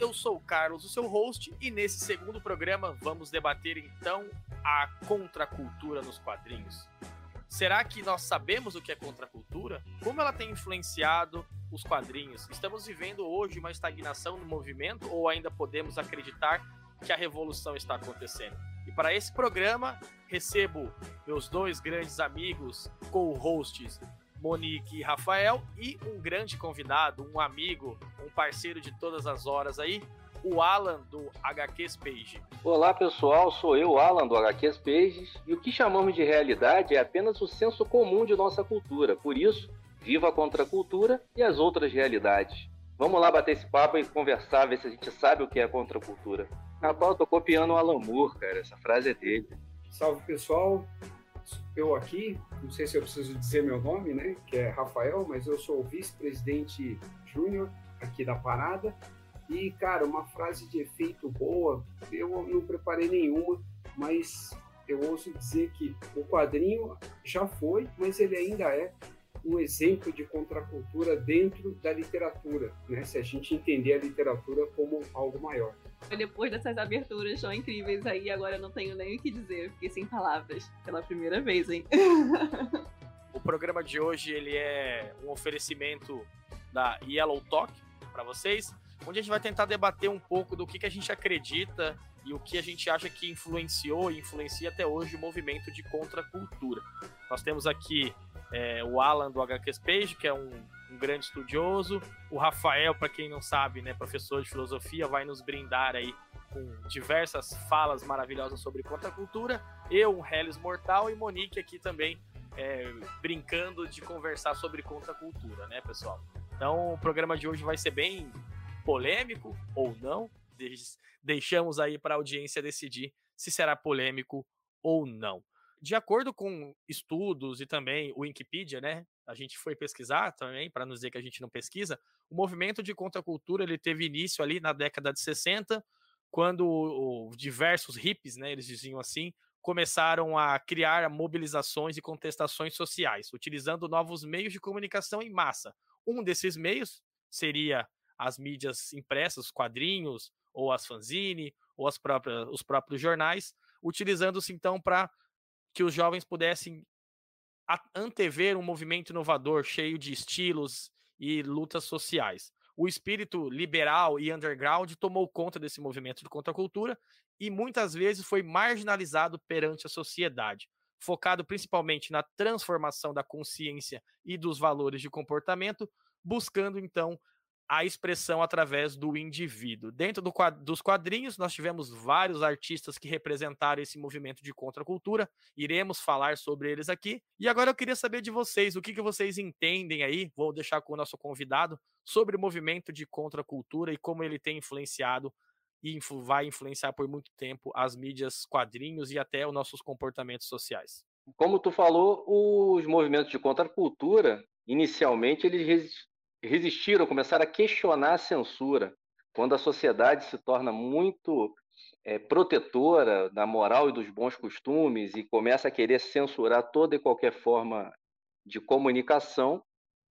eu sou o Carlos, o seu host, e nesse segundo programa vamos debater então a contracultura nos quadrinhos. Será que nós sabemos o que é contracultura? Como ela tem influenciado os quadrinhos? Estamos vivendo hoje uma estagnação no movimento ou ainda podemos acreditar que a revolução está acontecendo? E para esse programa, recebo meus dois grandes amigos, co-hosts, Monique e Rafael, e um grande convidado, um amigo, um parceiro de todas as horas aí, o Alan do HQs Page. Olá pessoal, sou eu, Alan do HQs Pages, e o que chamamos de realidade é apenas o senso comum de nossa cultura. Por isso, viva a contracultura e as outras realidades. Vamos lá bater esse papo e conversar, ver se a gente sabe o que é contracultura. Rapaz, eu tô copiando o Alan Moore, cara, essa frase é dele. Salve pessoal, eu aqui, não sei se eu preciso dizer meu nome, né, que é Rafael, mas eu sou o vice-presidente júnior aqui da parada. E, cara, uma frase de efeito boa, eu não preparei nenhuma, mas eu ouso dizer que o quadrinho já foi, mas ele ainda é um exemplo de contracultura dentro da literatura, né? Se a gente entender a literatura como algo maior. Depois dessas aberturas tão incríveis aí, agora eu não tenho nem o que dizer, fiquei sem palavras pela primeira vez, hein? o programa de hoje ele é um oferecimento da Yellow Talk para vocês, onde a gente vai tentar debater um pouco do que, que a gente acredita e o que a gente acha que influenciou e influencia até hoje o movimento de contracultura. Nós temos aqui é, o Alan do HQ Page, que é um, um grande estudioso, o Rafael, para quem não sabe, né, professor de filosofia, vai nos brindar aí com diversas falas maravilhosas sobre contracultura, eu, um Hellis Mortal, e Monique aqui também é, brincando de conversar sobre contracultura, né, pessoal? Então o programa de hoje vai ser bem polêmico ou não, deixamos aí para a audiência decidir se será polêmico ou não. De acordo com estudos e também o Wikipedia, né? A gente foi pesquisar também, para não dizer que a gente não pesquisa, o movimento de contracultura ele teve início ali na década de 60, quando diversos hippies, né, eles diziam assim, começaram a criar mobilizações e contestações sociais, utilizando novos meios de comunicação em massa. Um desses meios seria as mídias impressas, os quadrinhos, ou as fanzine, ou as próprias, os próprios jornais, utilizando-se então para que os jovens pudessem antever um movimento inovador, cheio de estilos e lutas sociais. O espírito liberal e underground tomou conta desse movimento de contracultura e muitas vezes foi marginalizado perante a sociedade, focado principalmente na transformação da consciência e dos valores de comportamento, buscando então a expressão através do indivíduo. Dentro do dos quadrinhos, nós tivemos vários artistas que representaram esse movimento de contracultura. Iremos falar sobre eles aqui. E agora eu queria saber de vocês, o que, que vocês entendem aí, vou deixar com o nosso convidado, sobre o movimento de contracultura e como ele tem influenciado e vai influenciar por muito tempo as mídias, quadrinhos e até os nossos comportamentos sociais. Como tu falou, os movimentos de contracultura, inicialmente, eles resistiram, começaram a questionar a censura. Quando a sociedade se torna muito é, protetora da moral e dos bons costumes e começa a querer censurar toda e qualquer forma de comunicação,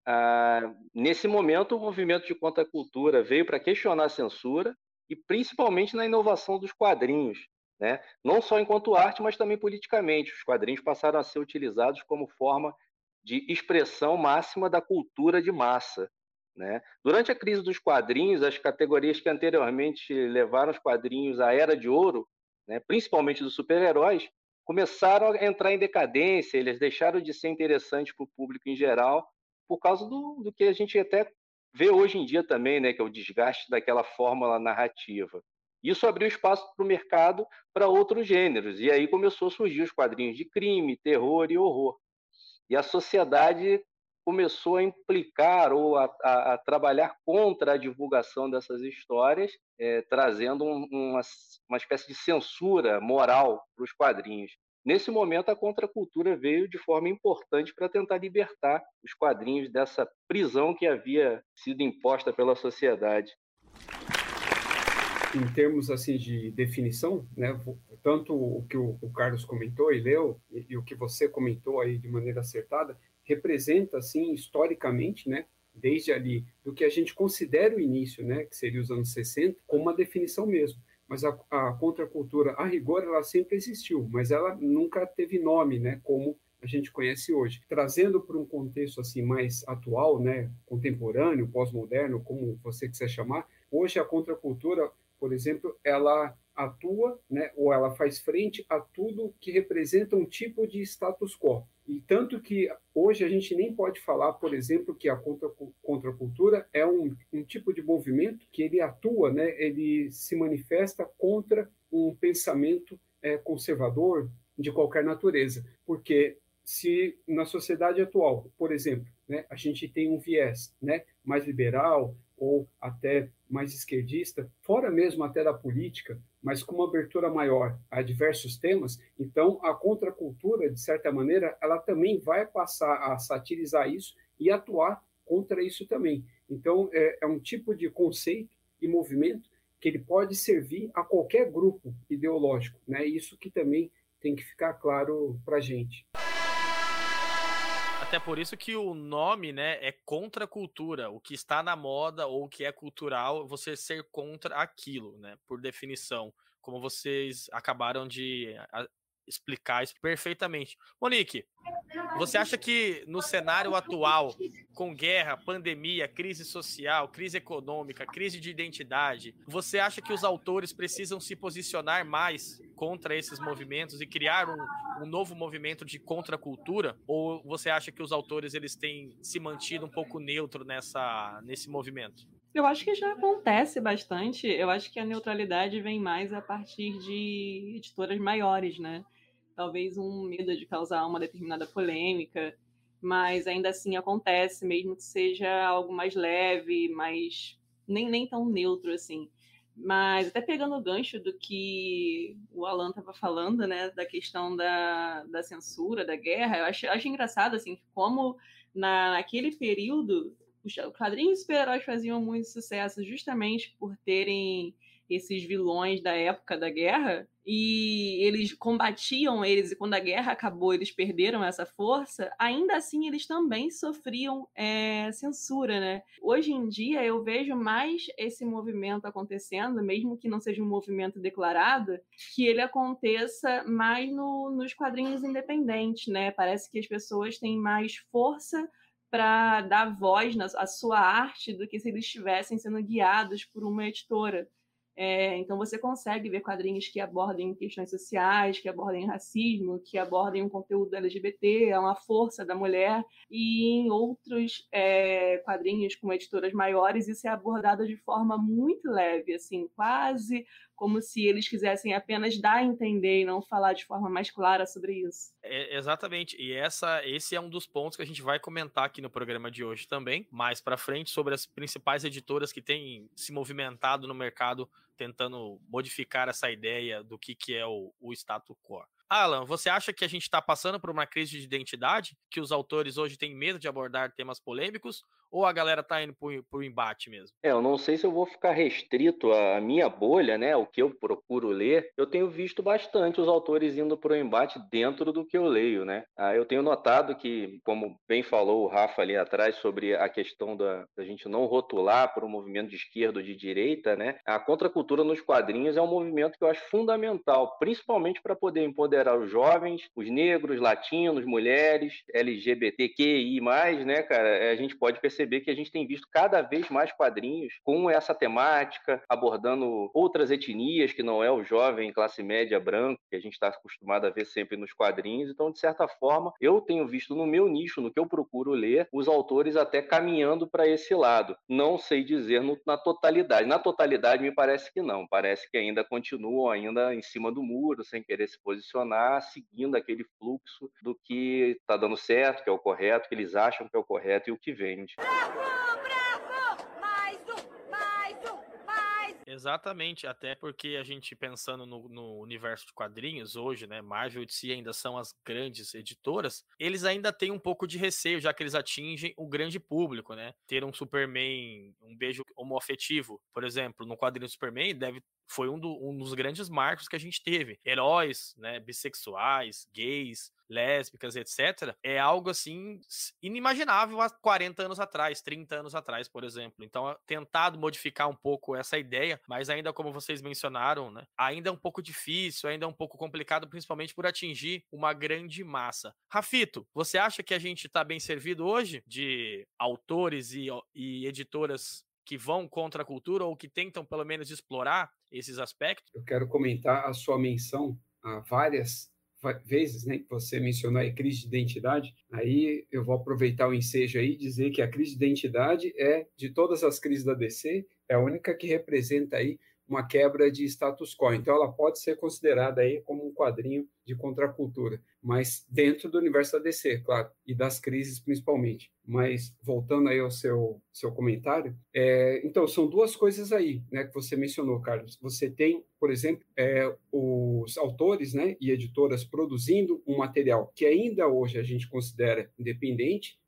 ah, nesse momento o movimento de contracultura veio para questionar a censura e principalmente na inovação dos quadrinhos, né? não só enquanto arte, mas também politicamente. Os quadrinhos passaram a ser utilizados como forma de expressão máxima da cultura de massa. Né? Durante a crise dos quadrinhos, as categorias que anteriormente levaram os quadrinhos à era de ouro, né, principalmente dos super-heróis, começaram a entrar em decadência, eles deixaram de ser interessantes para o público em geral, por causa do, do que a gente até vê hoje em dia também, né, que é o desgaste daquela fórmula narrativa. Isso abriu espaço para o mercado para outros gêneros, e aí começou a surgir os quadrinhos de crime, terror e horror. E a sociedade começou a implicar ou a, a, a trabalhar contra a divulgação dessas histórias, é, trazendo um, uma, uma espécie de censura moral para os quadrinhos. Nesse momento, a contracultura veio de forma importante para tentar libertar os quadrinhos dessa prisão que havia sido imposta pela sociedade. Em termos assim de definição, né, tanto o que o, Carlos comentou e leu e, e o que você comentou aí de maneira acertada, representa, assim, historicamente, né, desde ali, do que a gente considera o início, né, que seria os anos 60, como uma definição mesmo. Mas a, a contracultura, a rigor, ela sempre existiu, mas ela nunca teve nome, né, como a gente conhece hoje. Trazendo para um contexto assim mais atual, né, contemporâneo, pós-moderno, como você quiser chamar, hoje a contracultura, por exemplo, ela atua, né, ou ela faz frente a tudo que representa um tipo de status quo. E tanto que hoje a gente nem pode falar, por exemplo, que a contracultura é um, um tipo de movimento que ele atua, né, ele se manifesta contra um pensamento é, conservador de qualquer natureza, porque se na sociedade atual, por exemplo, né, a gente tem um viés né, mais liberal ou até mais esquerdista, fora mesmo até da política, mas com uma abertura maior a diversos temas, então a contracultura, de certa maneira, ela também vai passar a satirizar isso e atuar contra isso também. Então, é, é um tipo de conceito e movimento que ele pode servir a qualquer grupo ideológico, né? Isso que também tem que ficar claro para a gente. Até por isso que o nome, né, é contra a cultura. O que está na moda ou o que é cultural, você ser contra aquilo, né, por definição. Como vocês acabaram de explicar isso perfeitamente. Monique, você acha que no cenário atual, com guerra, pandemia, crise social, crise econômica, crise de identidade, você acha que os autores precisam se posicionar mais contra esses movimentos e criar um, um novo movimento de contracultura? Ou você acha que os autores eles têm se mantido um pouco neutro nessa, nesse movimento? Eu acho que já acontece bastante. Eu acho que a neutralidade vem mais a partir de editoras maiores, né? Talvez um medo de causar uma determinada polêmica, mas ainda assim acontece, mesmo que seja algo mais leve, mais nem, nem tão neutro assim. Mas até pegando o gancho do que o Alan estava falando, né, da questão da, da censura, da guerra, eu acho, acho engraçado, assim, como na, naquele período os quadrinhos super-heróis faziam muito sucesso justamente por terem esses vilões da época da guerra e eles combatiam eles e quando a guerra acabou eles perderam essa força ainda assim eles também sofriam é, censura né? Hoje em dia eu vejo mais esse movimento acontecendo mesmo que não seja um movimento declarado que ele aconteça mais no, nos quadrinhos independentes né? Parece que as pessoas têm mais força para dar voz à sua arte do que se eles estivessem sendo guiados por uma editora. É, então você consegue ver quadrinhos que abordem questões sociais, que abordem racismo, que abordem um conteúdo LGBT, é uma força da mulher, e em outros é, quadrinhos com editoras maiores isso é abordado de forma muito leve, assim, quase como se eles quisessem apenas dar a entender e não falar de forma mais clara sobre isso. É, exatamente. E essa, esse é um dos pontos que a gente vai comentar aqui no programa de hoje também, mais para frente, sobre as principais editoras que têm se movimentado no mercado tentando modificar essa ideia do que, que é o, o status quo. Alan, você acha que a gente está passando por uma crise de identidade? Que os autores hoje têm medo de abordar temas polêmicos? Ou a galera tá indo pro, pro embate mesmo? É, eu não sei se eu vou ficar restrito à minha bolha, né? O que eu procuro ler. Eu tenho visto bastante os autores indo pro embate dentro do que eu leio, né? Ah, eu tenho notado que, como bem falou o Rafa ali atrás sobre a questão da, da gente não rotular por um movimento de esquerda ou de direita, né? A contracultura nos quadrinhos é um movimento que eu acho fundamental, principalmente para poder empoderar os jovens, os negros, latinos, mulheres, LGBTQI+, né, cara? A gente pode perceber perceber que a gente tem visto cada vez mais quadrinhos com essa temática, abordando outras etnias, que não é o jovem classe média branco, que a gente está acostumado a ver sempre nos quadrinhos. Então, de certa forma, eu tenho visto no meu nicho, no que eu procuro ler, os autores até caminhando para esse lado. Não sei dizer no, na totalidade. Na totalidade, me parece que não. Parece que ainda continuam ainda em cima do muro, sem querer se posicionar, seguindo aquele fluxo do que está dando certo, que é o correto, que eles acham que é o correto e o que vende. Bravo, bravo! Mais um, mais um, mais Exatamente, até porque a gente pensando no, no, universo de quadrinhos hoje, né, Marvel e DC ainda são as grandes editoras, eles ainda têm um pouco de receio, já que eles atingem o grande público, né? Ter um Superman, um beijo homoafetivo, por exemplo, no quadrinho Superman deve foi um, do, um dos grandes marcos que a gente teve. Heróis, né, bissexuais, gays, lésbicas, etc., é algo assim inimaginável há 40 anos atrás, 30 anos atrás, por exemplo. Então, tentado modificar um pouco essa ideia, mas ainda como vocês mencionaram, né, ainda é um pouco difícil, ainda é um pouco complicado, principalmente por atingir uma grande massa. Rafito, você acha que a gente está bem servido hoje de autores e, e editoras que vão contra a cultura ou que tentam pelo menos explorar esses aspectos? Eu quero comentar a sua menção a várias vezes, né, que você mencionou a crise de identidade, aí eu vou aproveitar o ensejo aí e dizer que a crise de identidade é, de todas as crises da DC, é a única que representa aí uma quebra de status quo. Então, ela pode ser considerada aí como um quadrinho de contracultura, mas dentro do universo da DC, claro, e das crises principalmente. Mas voltando aí ao seu, seu comentário, é, então são duas coisas aí, né, que você mencionou, Carlos. Você tem, por exemplo, é, os autores, né, e editoras produzindo um material que ainda hoje a gente considera independente,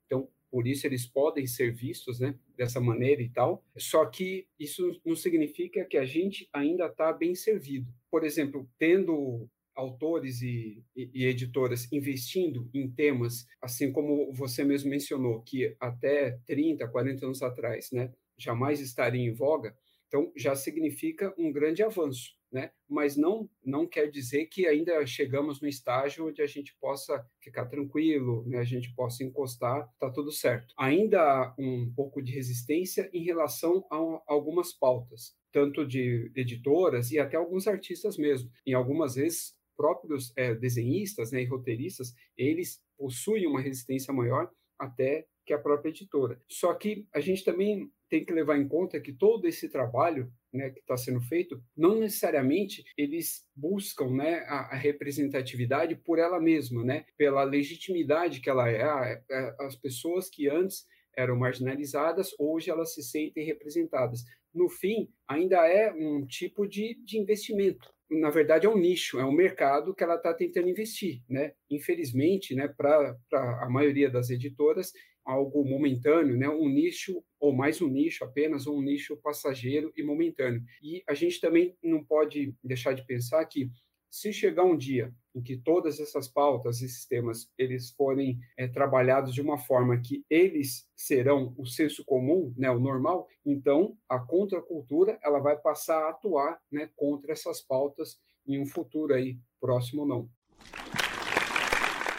por isso eles podem ser vistos né, dessa maneira e tal. Só que isso não significa que a gente ainda está bem servido. Por exemplo, tendo autores e, e, e, editoras investindo em temas, assim como você mesmo mencionou, que até 30, 40 anos atrás né, jamais estariam em voga, então já significa um grande avanço né? Mas não não quer dizer que ainda chegamos no estágio onde a gente possa ficar tranquilo, né? A gente possa encostar, tá tudo certo. Ainda há um pouco de resistência em relação a, algumas pautas, tanto de editoras e até alguns artistas mesmo. Em algumas vezes próprios é, desenhistas né, e roteiristas, eles possuem uma resistência maior até que a própria editora. Só que a gente também tem que levar em conta que todo esse trabalho né, que está sendo feito, não necessariamente eles buscam né, a, a, representatividade por ela mesma, né, pela legitimidade que ela é. Ah, é. As pessoas que antes eram marginalizadas, hoje elas se sentem representadas. No fim, ainda é um tipo de, de investimento. Na verdade, é um nicho, é um mercado que ela está tentando investir. Né? Infelizmente, né, para a maioria das editoras, algo momentâneo, né? um nicho, ou mais um nicho apenas, um nicho passageiro e momentâneo. E a gente também não pode deixar de pensar que se chegar um dia em que todas essas pautas e sistemas eles forem é, trabalhados de uma forma que eles serão o senso comum, né, o normal, então a contracultura ela vai passar a atuar né, contra essas pautas em um futuro aí próximo não.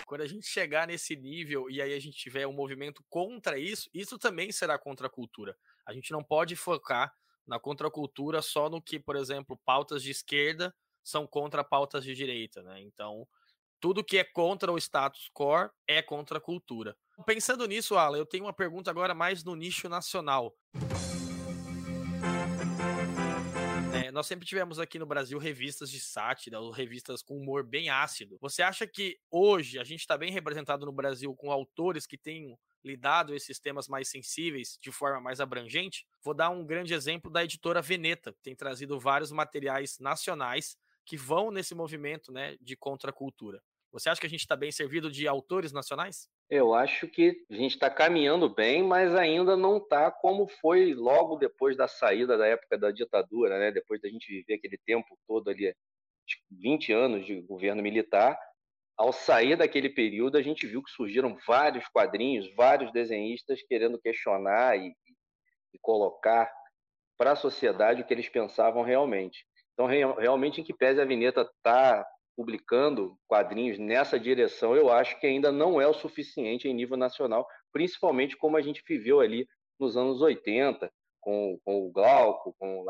Quando a gente chegar nesse nível e aí a gente tiver um movimento contra isso, isso também será contra a cultura. A gente não pode focar na contracultura só no que, por exemplo, pautas de esquerda são contra pautas de direita, né? Então, tudo que é contra o status quo é contra a cultura. Pensando nisso, Alan, eu tenho uma pergunta agora mais no nicho nacional. Nós sempre tivemos aqui no Brasil revistas de sátira, ou revistas com humor bem ácido. Você acha que hoje a gente está bem representado no Brasil com autores que têm lidado esses temas mais sensíveis de forma mais abrangente? Vou dar um grande exemplo da editora Veneta, que tem trazido vários materiais nacionais que vão nesse movimento né, de contracultura. Você acha que a gente está bem servido de autores nacionais? Eu acho que a gente está caminhando bem, mas ainda não está como foi logo depois da saída da época da ditadura, né? depois da gente viver aquele tempo todo ali, 20 anos de governo militar. Ao sair daquele período, a gente viu que surgiram vários quadrinhos, vários desenhistas querendo questionar e, e colocar para a sociedade o que eles pensavam realmente. Então, realmente, em que pese a vinheta está publicando quadrinhos nessa direção, eu acho que ainda não é o suficiente em nível nacional, principalmente como a gente viveu ali nos anos 80, com, com o Glauco, com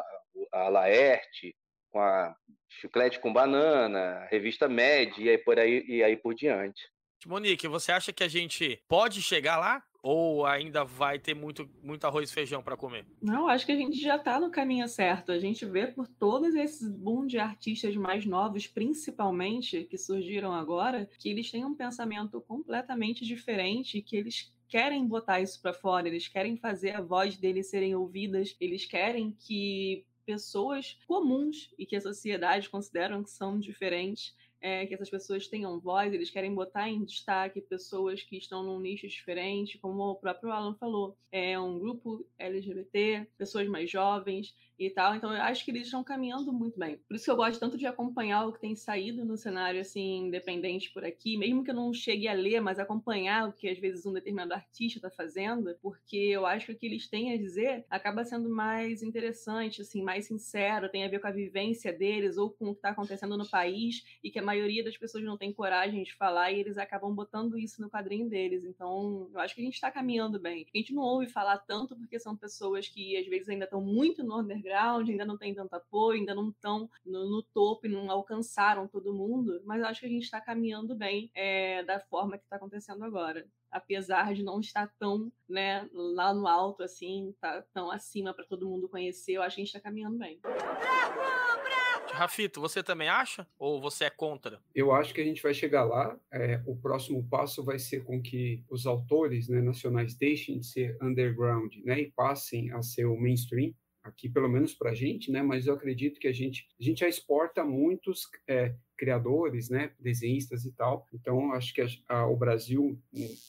a Laerte, com a Chiclete com Banana, revista Med e aí por aí, e aí por diante. Monique, você acha que a gente pode chegar lá? Ou ainda vai ter muito, muito arroz e feijão para comer? Não, acho que a gente já está no caminho certo. A gente vê por todos esses boom de artistas mais novos, principalmente, que surgiram agora, que eles têm um pensamento completamente diferente, que eles querem botar isso para fora, eles querem fazer a voz deles serem ouvidas, eles querem que pessoas comuns e que a sociedade consideram que são diferentes é, que essas pessoas tenham voz, eles querem botar em destaque pessoas que estão num nicho diferente, como o próprio Alan falou. É um grupo LGBT, pessoas mais jovens e tal. Então eu acho que eles estão caminhando muito bem. Por isso que eu gosto tanto de acompanhar o que tem saído no cenário assim independente por aqui, mesmo que eu não chegue a ler, mas acompanhar o que às vezes um determinado artista está fazendo, porque eu acho que o que eles têm a dizer acaba sendo mais interessante, assim, mais sincero, tem a ver com a vivência deles ou com o que está acontecendo no país e que a maioria das pessoas não tem coragem de falar e eles acabam botando isso no quadrinho deles. Então, eu acho que a gente está caminhando bem. A gente não ouve falar tanto porque são pessoas que às vezes ainda estão muito no ainda não tem tanto apoio, ainda não estão no, no topo e não alcançaram todo mundo, mas eu acho que a gente está caminhando bem é, da forma que está acontecendo agora apesar de não estar tão né, lá no alto assim, tá tão acima para todo mundo conhecer, eu acho que a gente está caminhando bem. Rafito, você também acha? Ou você é contra? Eu acho que a gente vai chegar lá. É, o próximo passo vai ser com que os autores né, nacionais deixem de ser underground né, e passem a ser o mainstream aqui pelo menos para a gente, né? Mas eu acredito que a gente a gente já exporta muitos é, criadores, né? Desenhistas e tal. Então acho que a, a, o Brasil,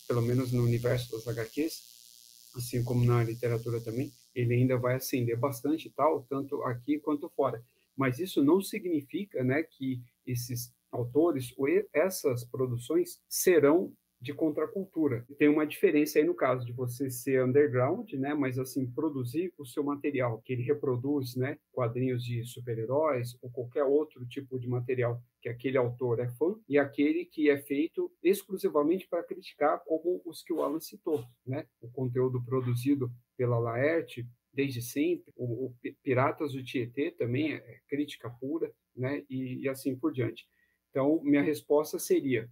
pelo menos no universo das HQs, assim como na literatura também, ele ainda vai ascender bastante e tal, tanto aqui quanto fora. Mas isso não significa, né, que esses autores ou essas produções serão de contracultura. Tem uma diferença aí no caso de você ser underground, né, mas assim produzir o seu material que ele reproduz, né, quadrinhos de super-heróis ou qualquer outro tipo de material que aquele autor é fã e aquele que é feito exclusivamente para criticar, como os que o Alan citou, né, o conteúdo produzido pela Laerte desde sempre, o, o Piratas do Tietê também é crítica pura, né, e, e assim por diante. Então, minha resposta seria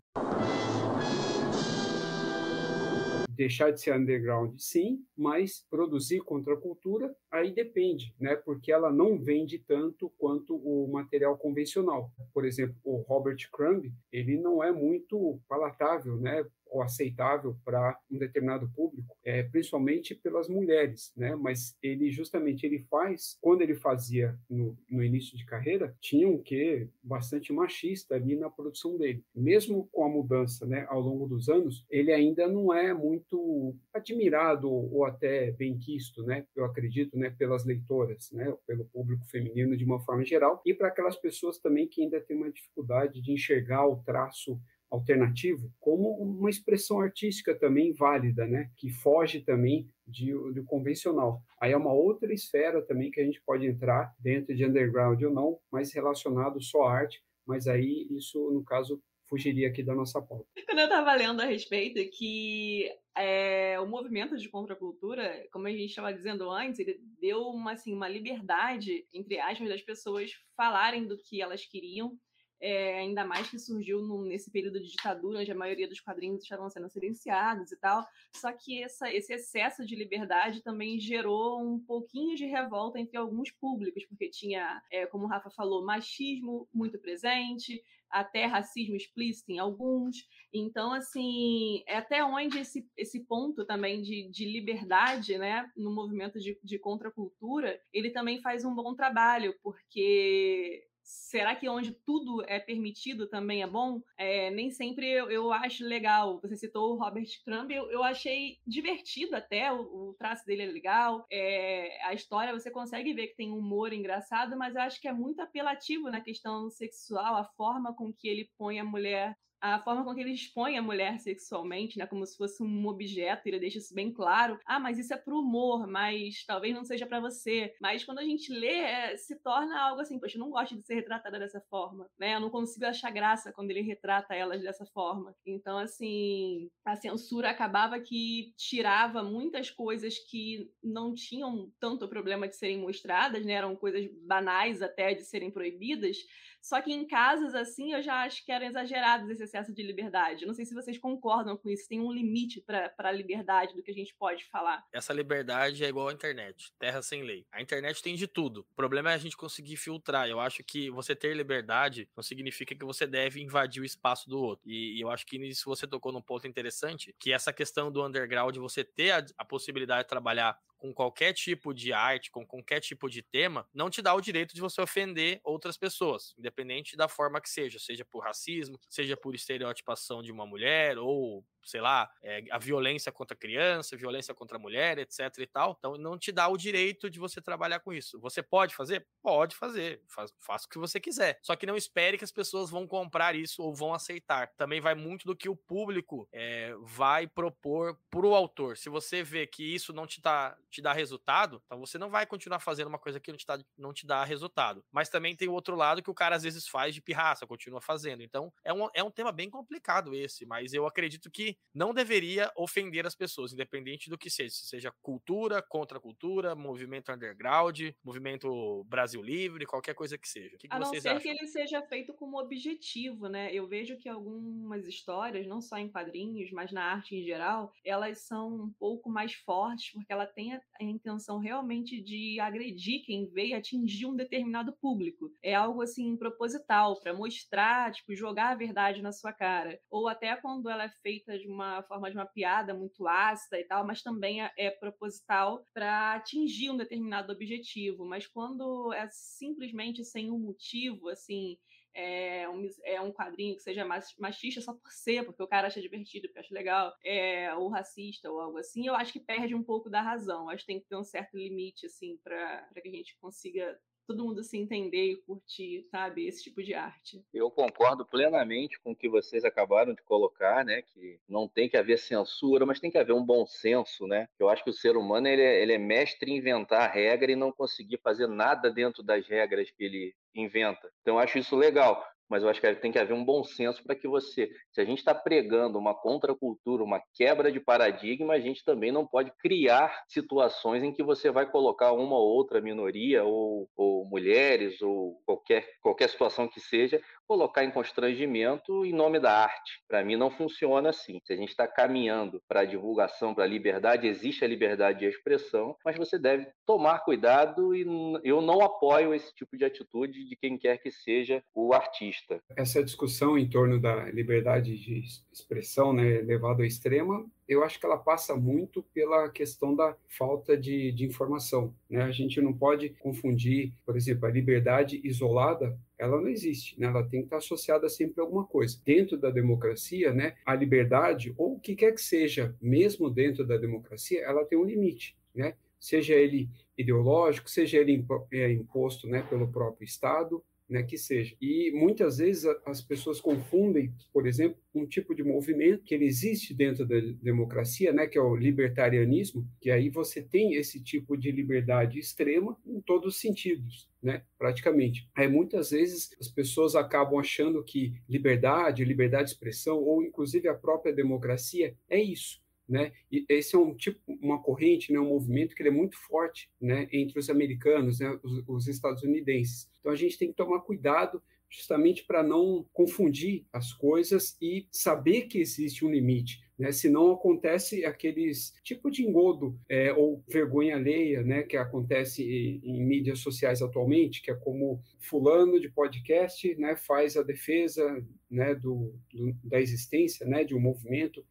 deixar de ser underground, sim, mas produzir contracultura, aí depende, né? Porque ela não vende tanto quanto o material convencional. Por exemplo, o Robert Crumb, ele não é muito palatável, né? Ou aceitável para um determinado público, é, principalmente pelas mulheres, né? Mas ele justamente ele faz, quando ele fazia no, no início de carreira, tinha um quê bastante machista ali na produção dele. Mesmo com a mudança, né, ao longo dos anos, ele ainda não é muito admirado ou até bem quisto, né? Eu acredito, né, pelas leitoras, né, pelo público feminino de uma forma geral e para aquelas pessoas também que ainda têm uma dificuldade de enxergar o traço alternativo como uma expressão artística também válida, né? Que foge também de, do convencional. Aí é uma outra esfera também que a gente pode entrar dentro de underground ou não, mas relacionado só à arte. Mas aí isso, no caso, fugiria aqui da nossa pauta. Quando eu estava lendo a respeito que é, o movimento de contracultura, como a gente estava dizendo antes, ele deu uma, assim, uma liberdade, entre aspas, das pessoas falarem do que elas queriam é, ainda mais que surgiu nesse período de ditadura, onde a maioria dos quadrinhos estavam sendo silenciados e tal. Só que essa, esse excesso de liberdade também gerou um pouquinho de revolta entre alguns públicos, porque tinha, é, como o Rafa falou, machismo muito presente, até racismo explícito em alguns. Então, assim, é até onde esse, esse ponto também de, de liberdade, né, no movimento de, de contracultura, ele também faz um bom trabalho, porque será que onde tudo é permitido também é bom? É, nem sempre eu, eu, acho legal. Você citou o Robert Crumb, eu, eu achei divertido até, o, o traço dele é legal. É, a história você consegue ver que tem um humor engraçado, mas eu acho que é muito apelativo na questão sexual, a forma com que ele põe a mulher a forma com que ele expõe a mulher sexualmente, né, como se fosse um objeto, ele deixa isso bem claro. Ah, mas isso é pro humor, mas talvez não seja para você. Mas quando a gente lê, é, se torna algo assim, poxa, eu não gosto de ser retratada dessa forma, né? Eu não consigo achar graça quando ele retrata elas dessa forma. Então, assim, a censura acabava que tirava muitas coisas que não tinham tanto problema de serem mostradas, né? Eram coisas banais até de serem proibidas, só que em casas assim, eu já acho que era exagerado esse excesso de liberdade. Não sei se vocês concordam com isso. Tem um limite para a liberdade do que a gente pode falar. Essa liberdade é igual à internet, terra sem lei. A internet tem de tudo. O problema é a gente conseguir filtrar. Eu acho que você ter liberdade não significa que você deve invadir o espaço do outro. E, eu acho que nisso você tocou num ponto interessante, que essa questão do underground, você ter a, a possibilidade de trabalhar com qualquer tipo de arte, com qualquer tipo de tema, não te dá o direito de você ofender outras pessoas, independente da forma que seja, seja por racismo, seja por estereotipação de uma mulher ou sei lá, é, a violência contra criança, violência contra mulher, etc e tal. Então não te dá o direito de você trabalhar com isso. Você pode fazer? Pode fazer. Faz, faça o que você quiser. Só que não espere que as pessoas vão comprar isso ou vão aceitar. Também vai muito do que o público é, vai propor pro autor. Se você vê que isso não te, tá, te dá resultado, então você não vai continuar fazendo uma coisa que não te, dá, não te dá resultado. Mas também tem o outro lado que o cara às vezes faz de pirraça, continua fazendo. Então é um, é um tema bem complicado esse, mas eu acredito que não deveria ofender as pessoas, independente do que seja, seja cultura, contra cultura, movimento underground, movimento Brasil Livre, qualquer coisa que seja. Que a não ser acham? que ele seja feito como objetivo, né? Eu vejo que algumas histórias, não só em quadrinhos, mas na arte em geral, elas são um pouco mais fortes, porque ela tem a, a intenção realmente de agredir quem vê e atingir um determinado público. É algo assim proposital, para mostrar, tipo, jogar a verdade na sua cara. Ou até quando ela é feita de uma forma de uma piada muito ácida e tal, mas também é, é proposital para atingir um determinado objetivo. Mas quando é simplesmente sem um motivo, assim, é um, é um quadrinho que seja machista só por ser, porque o cara acha divertido, porque acha legal, é, ou racista ou algo assim, eu acho que perde um pouco da razão. Acho que tem que ter um certo limite, assim, para que a gente consiga todo mundo se entender e curtir, sabe, esse tipo de arte. Eu concordo plenamente com o que vocês acabaram de colocar, né, que não tem que haver censura, mas tem que haver um bom senso, né? Eu acho que o ser humano ele é, ele é mestre em inventar regra e não conseguir fazer nada dentro das regras que ele inventa. Então eu acho isso legal mas eu acho que tem que haver um bom senso para que você, se a gente está pregando uma contracultura, uma quebra de paradigma, a gente também não pode criar situações em que você vai colocar uma ou outra minoria, ou, ou mulheres, ou qualquer, qualquer situação que seja, colocar em constrangimento em nome da arte. Para mim, não funciona assim. Se a gente está caminhando para a divulgação, para a liberdade, existe a liberdade de expressão, mas você deve tomar cuidado e eu não apoio esse tipo de atitude de quem quer que seja o artista. Essa discussão em torno da liberdade de expressão, né, levada ao extremo, eu acho que ela passa muito pela questão da falta de, de informação. Né? A gente não pode confundir, por exemplo, a liberdade isolada, ela não existe, né? ela tem que estar associada sempre a alguma coisa. Dentro da democracia, né, a liberdade, ou o que quer que seja, mesmo dentro da democracia, ela tem um limite. Né? Seja ele ideológico, seja ele é, imposto né, pelo próprio Estado, né, que seja. E muitas vezes as pessoas confundem, por exemplo, um tipo de movimento que ele existe dentro da democracia, né, que é o libertarianismo, que aí você tem esse tipo de liberdade extrema em todos os sentidos, né, praticamente. Aí muitas vezes as pessoas acabam achando que liberdade, liberdade de expressão ou inclusive a própria democracia é isso né? E esse é um tipo, uma corrente, né, um movimento que ele é muito forte, né, entre os americanos, né, os, os estadunidenses. Então a gente tem que tomar cuidado justamente para não confundir as coisas e saber que existe um limite. Né? Senão acontece aqueles tipo de engodo é, ou vergonha alheia, né, que acontece em, em, mídias sociais atualmente, que é como fulano de podcast, né, faz a defesa, né, do, do da existência, né, de um movimento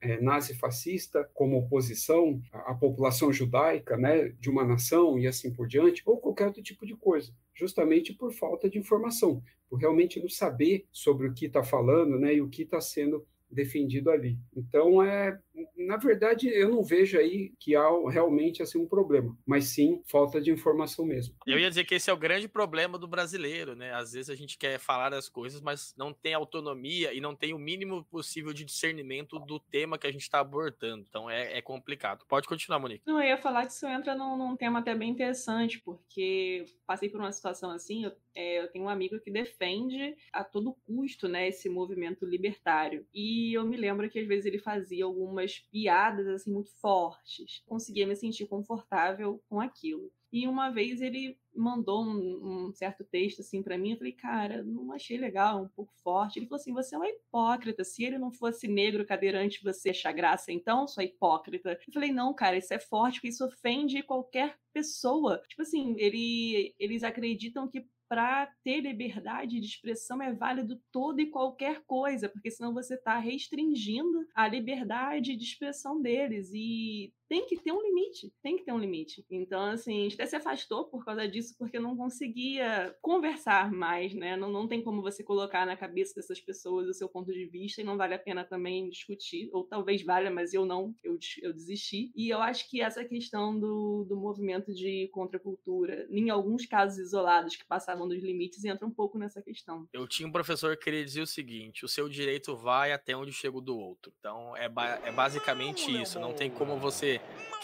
é, nazi-fascista como oposição à, à, população judaica, né, de uma nação e assim por diante, ou qualquer outro tipo de coisa, justamente por falta de informação, por realmente não saber sobre o que está falando, né, e o que está sendo defendido ali. Então, é, na verdade, eu não vejo aí que há realmente assim um problema, mas sim falta de informação mesmo. Eu ia dizer que esse é o grande problema do brasileiro, né? Às vezes a gente quer falar das coisas, mas não tem autonomia e não tem o mínimo possível de discernimento do tema que a gente está abordando. Então é, é, complicado. Pode continuar, Monique. Não, eu ia falar que isso entra num, num tema até bem interessante, porque passei por uma situação assim, eu, é, eu tenho um amigo que defende a todo custo, né, esse movimento libertário. E eu me lembro que às vezes ele fazia algumas piadas assim muito fortes. Conseguia me sentir confortável com aquilo. E uma vez ele mandou um, um certo texto assim para mim, eu falei, cara, não achei legal, um pouco forte. Ele falou assim: você é uma hipócrita. Se ele não fosse negro cadeirante, você achar graça, então, sua hipócrita. Eu falei, não, cara, isso é forte, porque isso ofende qualquer pessoa. Tipo assim, ele, eles acreditam que para ter liberdade de expressão é válido toda e qualquer coisa, porque senão você está restringindo a liberdade de expressão deles. E tem que ter um limite, tem que ter um limite. Então, assim, a gente até se afastou por causa disso, porque não conseguia conversar mais, né? Não, não tem como você colocar na cabeça dessas pessoas o seu ponto de vista e não vale a pena também discutir, ou talvez valha, mas eu não, eu, eu desisti. E eu acho que essa questão do, do movimento de contracultura, em alguns casos isolados que passavam dos limites, entra um pouco nessa questão. Eu tinha um professor que ele dizia o seguinte: o seu direito vai até onde chega o do outro. Então, é, ba é basicamente isso. Não tem como você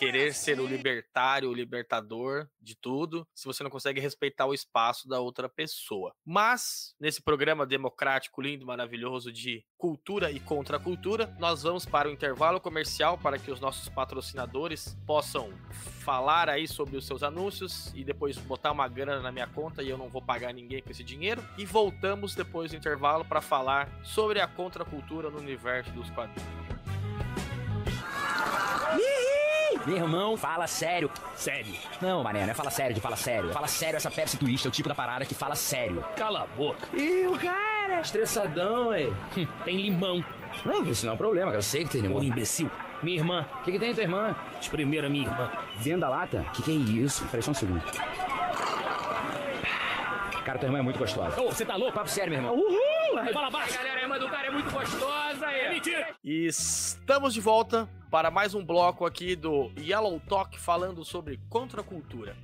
querer ser o libertário, o libertador de tudo, se você não consegue respeitar o espaço da outra pessoa. Mas, nesse programa democrático, lindo, maravilhoso de cultura e contracultura, nós vamos para o intervalo comercial para que os nossos patrocinadores possam falar aí sobre os seus anúncios e depois botar uma grana na minha conta e eu não vou pagar ninguém com esse dinheiro. E voltamos depois do intervalo para falar sobre a contracultura no universo dos quadrinhos. Meu irmão, fala sério. Sério. Não, mané, não é fala sério de fala sério. Fala sério, essa Pepsi Twist é o tipo da parada que fala sério. Cala a boca. E o cara? Estressadão, ei. Hum, tem limão. Não, isso não é um problema, eu sei que tem limão. Ô, imbecil. Minha irmã. O que, que tem tua irmã? Primeira minha irmã. Dentro da lata? Que, que é isso? Peraí só um segundo. Cara, tua irmã é muito gostosa. Ô, você tá louco? Papo sério, meu irmão. Uhul! Fala baixo. galera, a irmã do cara é muito gostosa. É mentira. E estamos de volta para mais um bloco aqui do Yellow Talk falando sobre contracultura.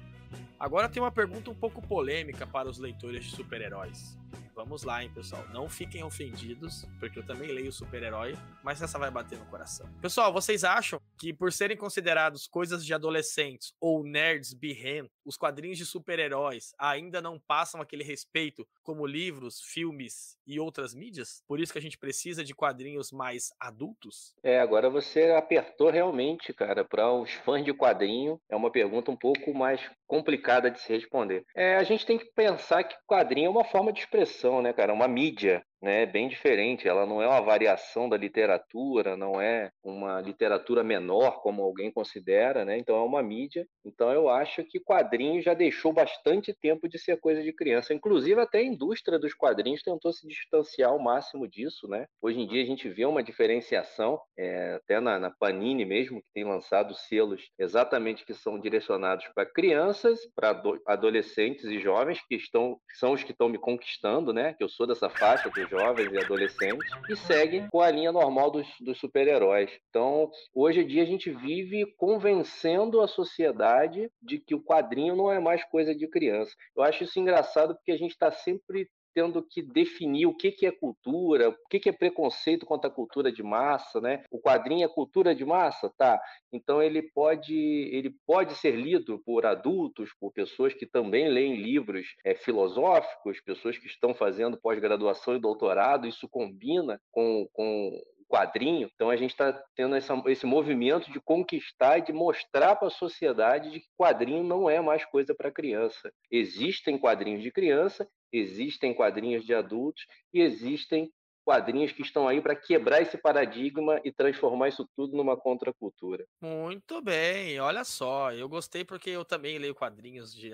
Agora tem uma pergunta um pouco polêmica para os leitores de super-heróis. Vamos lá, hein, pessoal. Não fiquem ofendidos, porque eu também leio super-herói, mas essa vai bater no coração. Pessoal, vocês acham que por serem considerados coisas de adolescentes ou nerds birren, os quadrinhos de super-heróis ainda não passam aquele respeito como livros, filmes e outras mídias? Por isso que a gente precisa de quadrinhos mais adultos? É, agora você apertou realmente, cara, para os fãs de quadrinho. É uma pergunta um pouco mais complicada de se responder. É, a gente tem que pensar que quadrinho é uma forma de expressão né, cara? Uma mídia né, bem diferente. Ela não é uma variação da literatura, não é uma literatura menor, como alguém considera, né? Então é uma mídia. Então eu acho que quadrinho já deixou bastante tempo de ser coisa de criança. Inclusive até a indústria dos quadrinhos tentou se distanciar ao máximo disso, né? Hoje em dia a gente vê uma diferenciação, é, até na, na Panini mesmo, que tem lançado selos exatamente que são direcionados para crianças, para adolescentes e jovens que estão que são os que estão me conquistando, né? Que eu sou dessa faixa dos jovens e adolescentes, e seguem com a linha normal dos, dos super-heróis. Então, hoje em dia, a gente vive convencendo a sociedade de que o quadrinho não é mais coisa de criança. Eu acho isso engraçado porque a gente está sempre tendo que definir o que, que é cultura, o que, que é preconceito contra a cultura de massa, né? O quadrinho é cultura de massa, tá? Então ele pode ele pode ser lido por adultos, por pessoas que também leem livros é, filosóficos, pessoas que estão fazendo pós-graduação e doutorado. Isso combina com, com quadrinho. Então a gente está tendo essa, esse movimento de conquistar e de mostrar para a sociedade de que quadrinho não é mais coisa para criança. Existem quadrinhos de criança, existem quadrinhos de adultos e existem quadrinhos que estão aí para quebrar esse paradigma e transformar isso tudo numa contracultura. Muito bem, olha só, eu gostei porque eu também leio quadrinhos de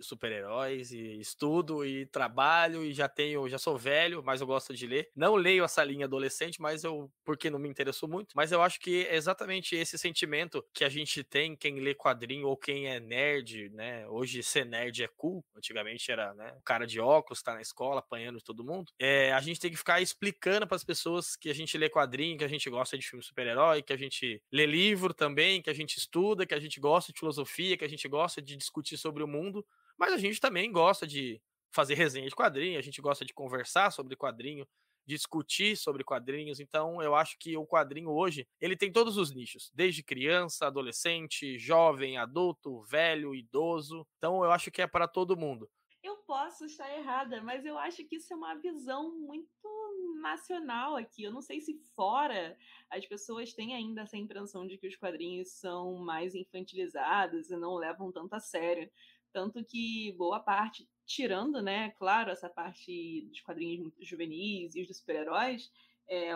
super-heróis e estudo e trabalho e já tenho, já sou velho, mas eu gosto de ler. Não leio essa linha adolescente, mas eu porque não me interessou muito, mas eu acho que é exatamente esse sentimento que a gente tem quem lê quadrinho ou quem é nerd, né? Hoje ser nerd é cool, antigamente era, né, o cara de óculos tá na escola apanhando todo mundo. É, a gente tem que ficar explicando para as pessoas que a gente lê quadrinho, que a gente gosta de filme super-herói, que a gente lê livro também, que a gente estuda, que a gente gosta de filosofia, que a gente gosta de discutir sobre o mundo mas a gente também gosta de fazer resenha de quadrinho, a gente gosta de conversar sobre quadrinho, discutir sobre quadrinhos. Então, eu acho que o quadrinho hoje, ele tem todos os nichos, desde criança, adolescente, jovem, adulto, velho, idoso. Então, eu acho que é para todo mundo. Eu posso estar errada, mas eu acho que isso é uma visão muito nacional aqui. Eu não sei se fora as pessoas têm ainda essa impressão de que os quadrinhos são mais infantilizados e não levam tanto a sério. Tanto que boa parte, tirando, né, claro, essa parte dos quadrinhos juvenis e os dos super-heróis, é,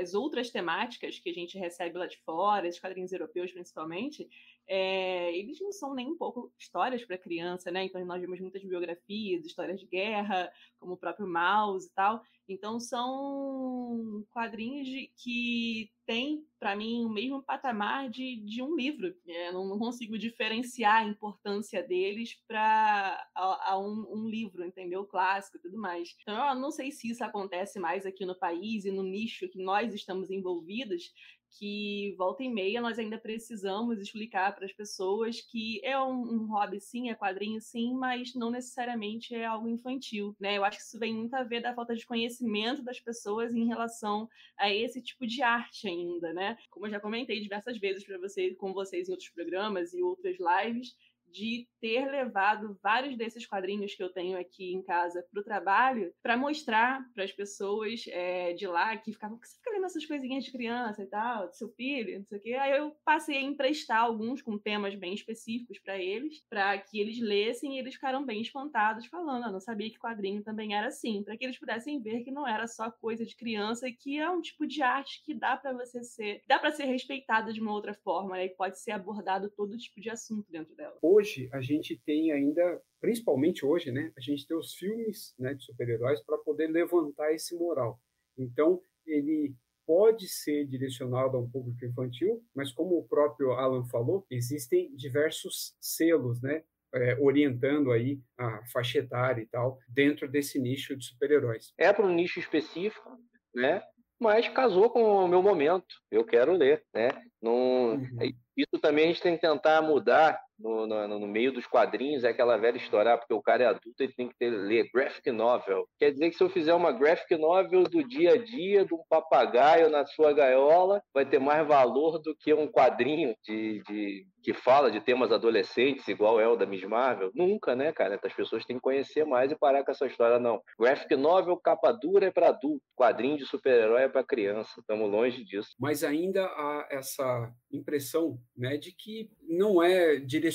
as outras temáticas que a gente recebe lá de fora, esses quadrinhos europeus principalmente, é, eles não são nem um pouco histórias para criança, né? Então nós vemos muitas biografias, histórias de guerra, como o próprio Maus e tal. Então são quadrinhos de, que têm, para mim, o mesmo patamar de, de um livro. É, não, não, consigo diferenciar a importância deles para a, a um, um, livro, entendeu? Clássico e tudo mais. Então eu não sei se isso acontece mais aqui no país e no nicho que nós estamos envolvidos, que volta e meia nós ainda precisamos explicar para as pessoas que é um, um, hobby sim, é quadrinho sim, mas não necessariamente é algo infantil, né? Eu acho que isso vem muito a ver da falta de conhecimento das pessoas em relação a esse tipo de arte ainda, né? Como eu já comentei diversas vezes para vocês, com vocês em outros programas e outras lives, de ter levado vários desses quadrinhos que eu tenho aqui em casa para o trabalho para mostrar para as pessoas é, de lá que ficavam, que você fica lendo essas coisinhas de criança e tal, do seu filho, não sei o quê. Aí eu passei a emprestar alguns com temas bem específicos para eles, para que eles lessem e eles ficaram bem espantados, falando, eu ah, não sabia que quadrinho também era assim, para que eles pudessem ver que não era só coisa de criança e que é um tipo de arte que dá para você ser, dá para ser respeitado de uma outra forma, né? e pode ser abordado todo tipo de assunto dentro dela. Hoje a gente tem ainda, principalmente hoje, né, a gente tem os filmes né, de super-heróis para poder levantar esse moral. Então, ele pode ser direcionado a um público infantil, mas como o próprio Alan falou, existem diversos selos, né, é, orientando aí a faixa etária e tal, dentro desse nicho de super-heróis. É para um nicho específico, né? Mas casou com o meu momento. Eu quero ler, né? Não, uhum. Isso também a gente tem que tentar mudar no, no, no, meio dos quadrinhos, é aquela velha história, ah, porque o cara é adulto, ele tem que ter, ler graphic novel. Quer dizer que se eu fizer uma graphic novel do dia a dia de um papagaio na sua gaiola, vai ter mais valor do que um quadrinho de, de que fala de temas adolescentes, igual é o da Miss Marvel? Nunca, né, cara? As pessoas têm que conhecer mais e parar com essa história, não. Graphic novel, capa dura é para adulto, quadrinho de super-herói é para criança. Estamos longe disso. Mas ainda há essa impressão né, de que não é direcionado,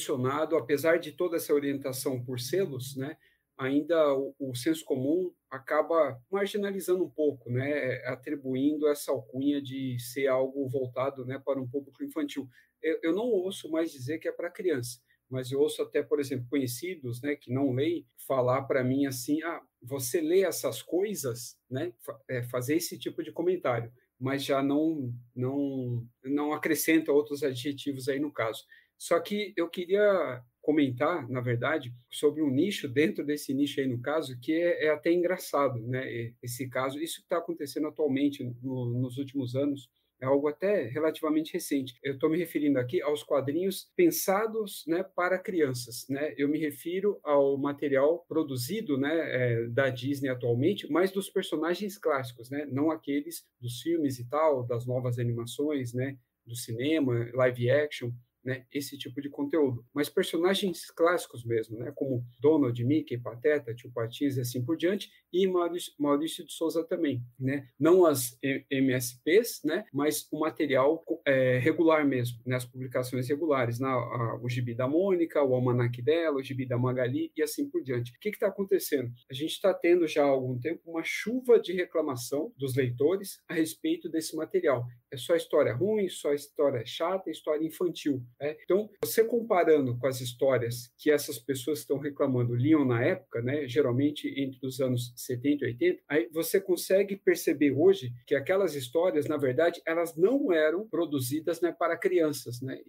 apesar de toda essa orientação por selos, né, ainda o, o senso comum acaba marginalizando um pouco, né, atribuindo essa alcunha de ser algo voltado né, para um público infantil. Eu, eu não ouço mais dizer que é para criança, mas eu ouço até, por exemplo, conhecidos né, que não leem falar para mim assim: ah, você lê essas coisas, né, é, fazer esse tipo de comentário mas já não, não, não acrescenta outros adjetivos aí no caso. Só que eu queria comentar, na verdade, sobre um nicho dentro desse nicho aí no caso, que é, é até engraçado, né? Esse caso, isso que está acontecendo atualmente no, nos últimos anos, é algo até relativamente recente. Eu estou me referindo aqui aos quadrinhos pensados né, para crianças. Né? Eu me refiro ao material produzido né, é, da Disney atualmente, mas dos personagens clássicos, né? não aqueles dos filmes e tal, das novas animações, né, do cinema, live action né, esse tipo de conteúdo. Mas personagens clássicos mesmo, né, como Donald, Mickey, Pateta, Tio Patins e assim por diante, e Maurício, Maurício de Souza também, né, não as MSPs, né, mas o material é, regular mesmo, né, as publicações regulares, na, a, o gibi da Mônica, o almanac dela, o gibi da Magali e assim por diante. O que está acontecendo? A gente está tendo já há algum tempo uma chuva de reclamação dos leitores a respeito desse material. É só história ruim, só história chata, história infantil. Né? Então, você comparando com as histórias que essas pessoas estão reclamando liam na época, né, geralmente entre os anos 70 e 80, aí você consegue perceber hoje que aquelas histórias, na verdade, elas não eram produzidas né, para crianças. Né?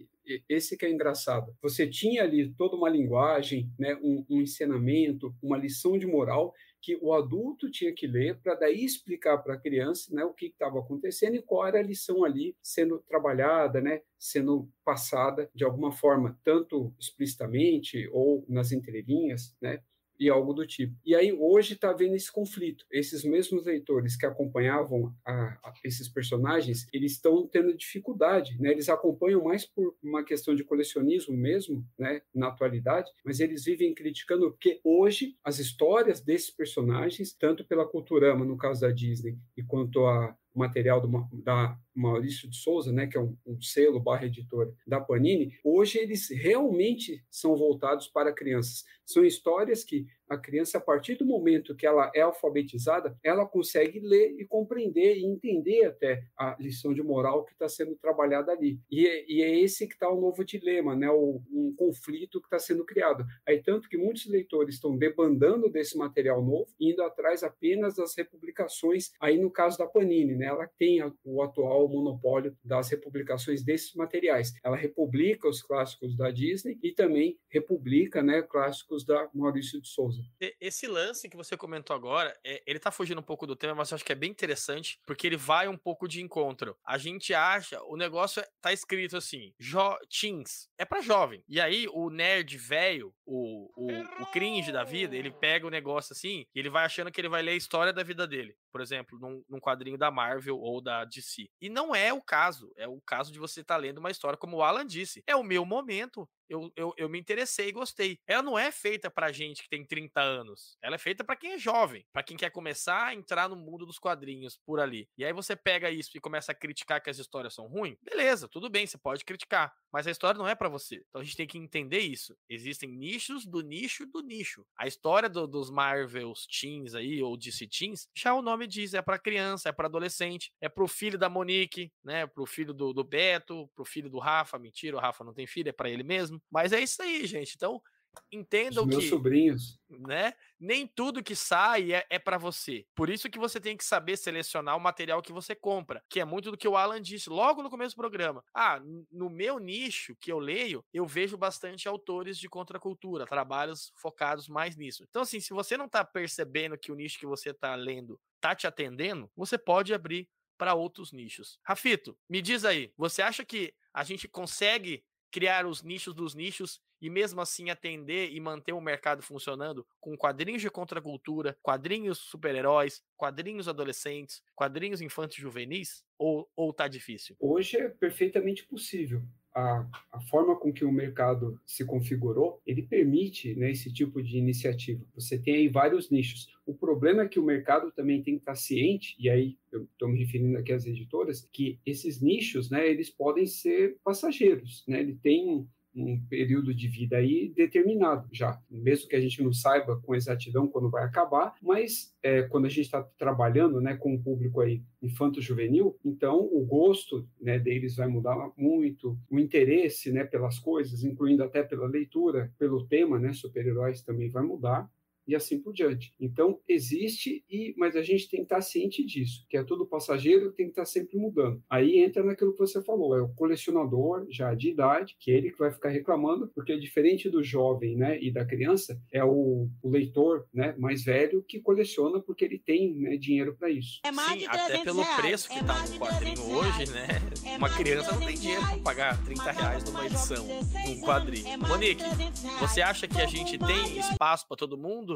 Esse que é engraçado. Você tinha ali toda uma linguagem, né, um, um ensinamento, uma lição de moral que o adulto tinha que ler para daí explicar para a criança né, o que estava acontecendo e qual era a lição ali sendo trabalhada, né, sendo passada de alguma forma, tanto explicitamente ou nas entrelinhas, né, e algo do tipo. E aí hoje está vendo esse conflito. Esses mesmos leitores que acompanhavam a, a, esses personagens, eles estão tendo dificuldade, né? Eles acompanham mais por uma questão de colecionismo mesmo, né? Na atualidade, mas eles vivem criticando porque hoje as histórias desses personagens, tanto pela Culturama, no caso da Disney, e quanto a material do, da Maurício de Souza, né, que é um, um, selo barra da Panini, hoje eles realmente são voltados para crianças. São histórias que a criança, a partir do momento que ela é alfabetizada, ela consegue ler e compreender e entender até a lição de moral que está sendo trabalhada ali. E é, e é esse que está o novo dilema, né? O, um conflito que está sendo criado. Aí, tanto que muitos leitores estão debandando desse material novo, indo atrás apenas das republicações, aí no caso da Panini, né? Ela tem o atual monopólio das republicações desses materiais. Ela republica os clássicos da Disney e também republica, né, clássicos da Maurício de Souza. Esse lance que você comentou agora, é, ele tá fugindo um pouco do tema, mas eu acho que é bem interessante, porque ele vai um pouco de encontro. A gente acha, o negócio é, tá escrito assim, teens, é para jovem. E aí o nerd velho, o, o, o cringe da vida, ele pega o negócio assim, e ele vai achando que ele vai ler a história da vida dele por exemplo, num, num, quadrinho da Marvel ou da DC. E não é o caso. É o caso de você estar tá lendo uma história, como o Alan disse. É o meu momento. Eu, eu, eu me interessei e gostei. Ela não é feita pra gente que tem 30 anos. Ela é feita para quem é jovem, para quem quer começar a entrar no mundo dos quadrinhos por ali. E aí você pega isso e começa a criticar que as histórias são ruins. Beleza, tudo bem, você pode criticar. Mas a história não é para você. Então a gente tem que entender isso. Existem nichos do nicho do nicho. A história do, dos Marvels Teens aí, ou DC Teens, já o nome diz, é para criança, é para adolescente, é pro filho da Monique, né? Pro filho do, do Beto, pro filho do Rafa. Mentira, o Rafa não tem filho, é para ele mesmo. Mas é isso aí, gente. Então, entendam Os meus que, sobrinhos, né? Nem tudo que sai é, é para você. Por isso que você tem que saber selecionar o material que você compra, que é muito do que o Alan disse logo no começo do programa. Ah, no meu nicho que eu leio, eu vejo bastante autores de contracultura, trabalhos focados mais nisso. Então assim, se você não tá percebendo que o nicho que você tá lendo tá te atendendo, você pode abrir para outros nichos. Rafito, me diz aí, você acha que a gente consegue criar os nichos dos nichos e mesmo assim atender e manter o mercado funcionando com quadrinhos de contracultura, quadrinhos super-heróis, quadrinhos adolescentes, quadrinhos infantos juvenis? Ou, ou tá difícil? Hoje é perfeitamente possível. A, a, forma com que o mercado se configurou, ele permite né, esse tipo de iniciativa. Você tem aí vários nichos. O problema é que o mercado também tem que estar ciente, e aí eu estou me referindo aqui às editoras, que esses nichos, né, eles podem ser passageiros, né? Ele tem um período de vida aí determinado já, mesmo que a gente não saiba com exatidão quando vai acabar, mas é, quando a gente está trabalhando né, com um público aí infanto-juvenil, então o gosto né, deles vai mudar muito, o interesse né, pelas coisas, incluindo até pela leitura, pelo tema, né, super-heróis também vai mudar, e assim por diante. Então, existe, e mas a gente tem que estar ciente disso, que é tudo passageiro, tem que estar sempre mudando. Aí entra naquilo que você falou, é o colecionador já de idade, que é ele que vai ficar reclamando, porque é diferente do jovem né, e da criança, é o, o leitor né, mais velho que coleciona porque ele tem né, dinheiro para isso. É Sim, até pelo preço que está é no quadrinho hoje, né? É uma criança não tem dinheiro para pagar 30 reais numa edição, num quadrinho. É Monique, você acha que a gente tem espaço para todo mundo?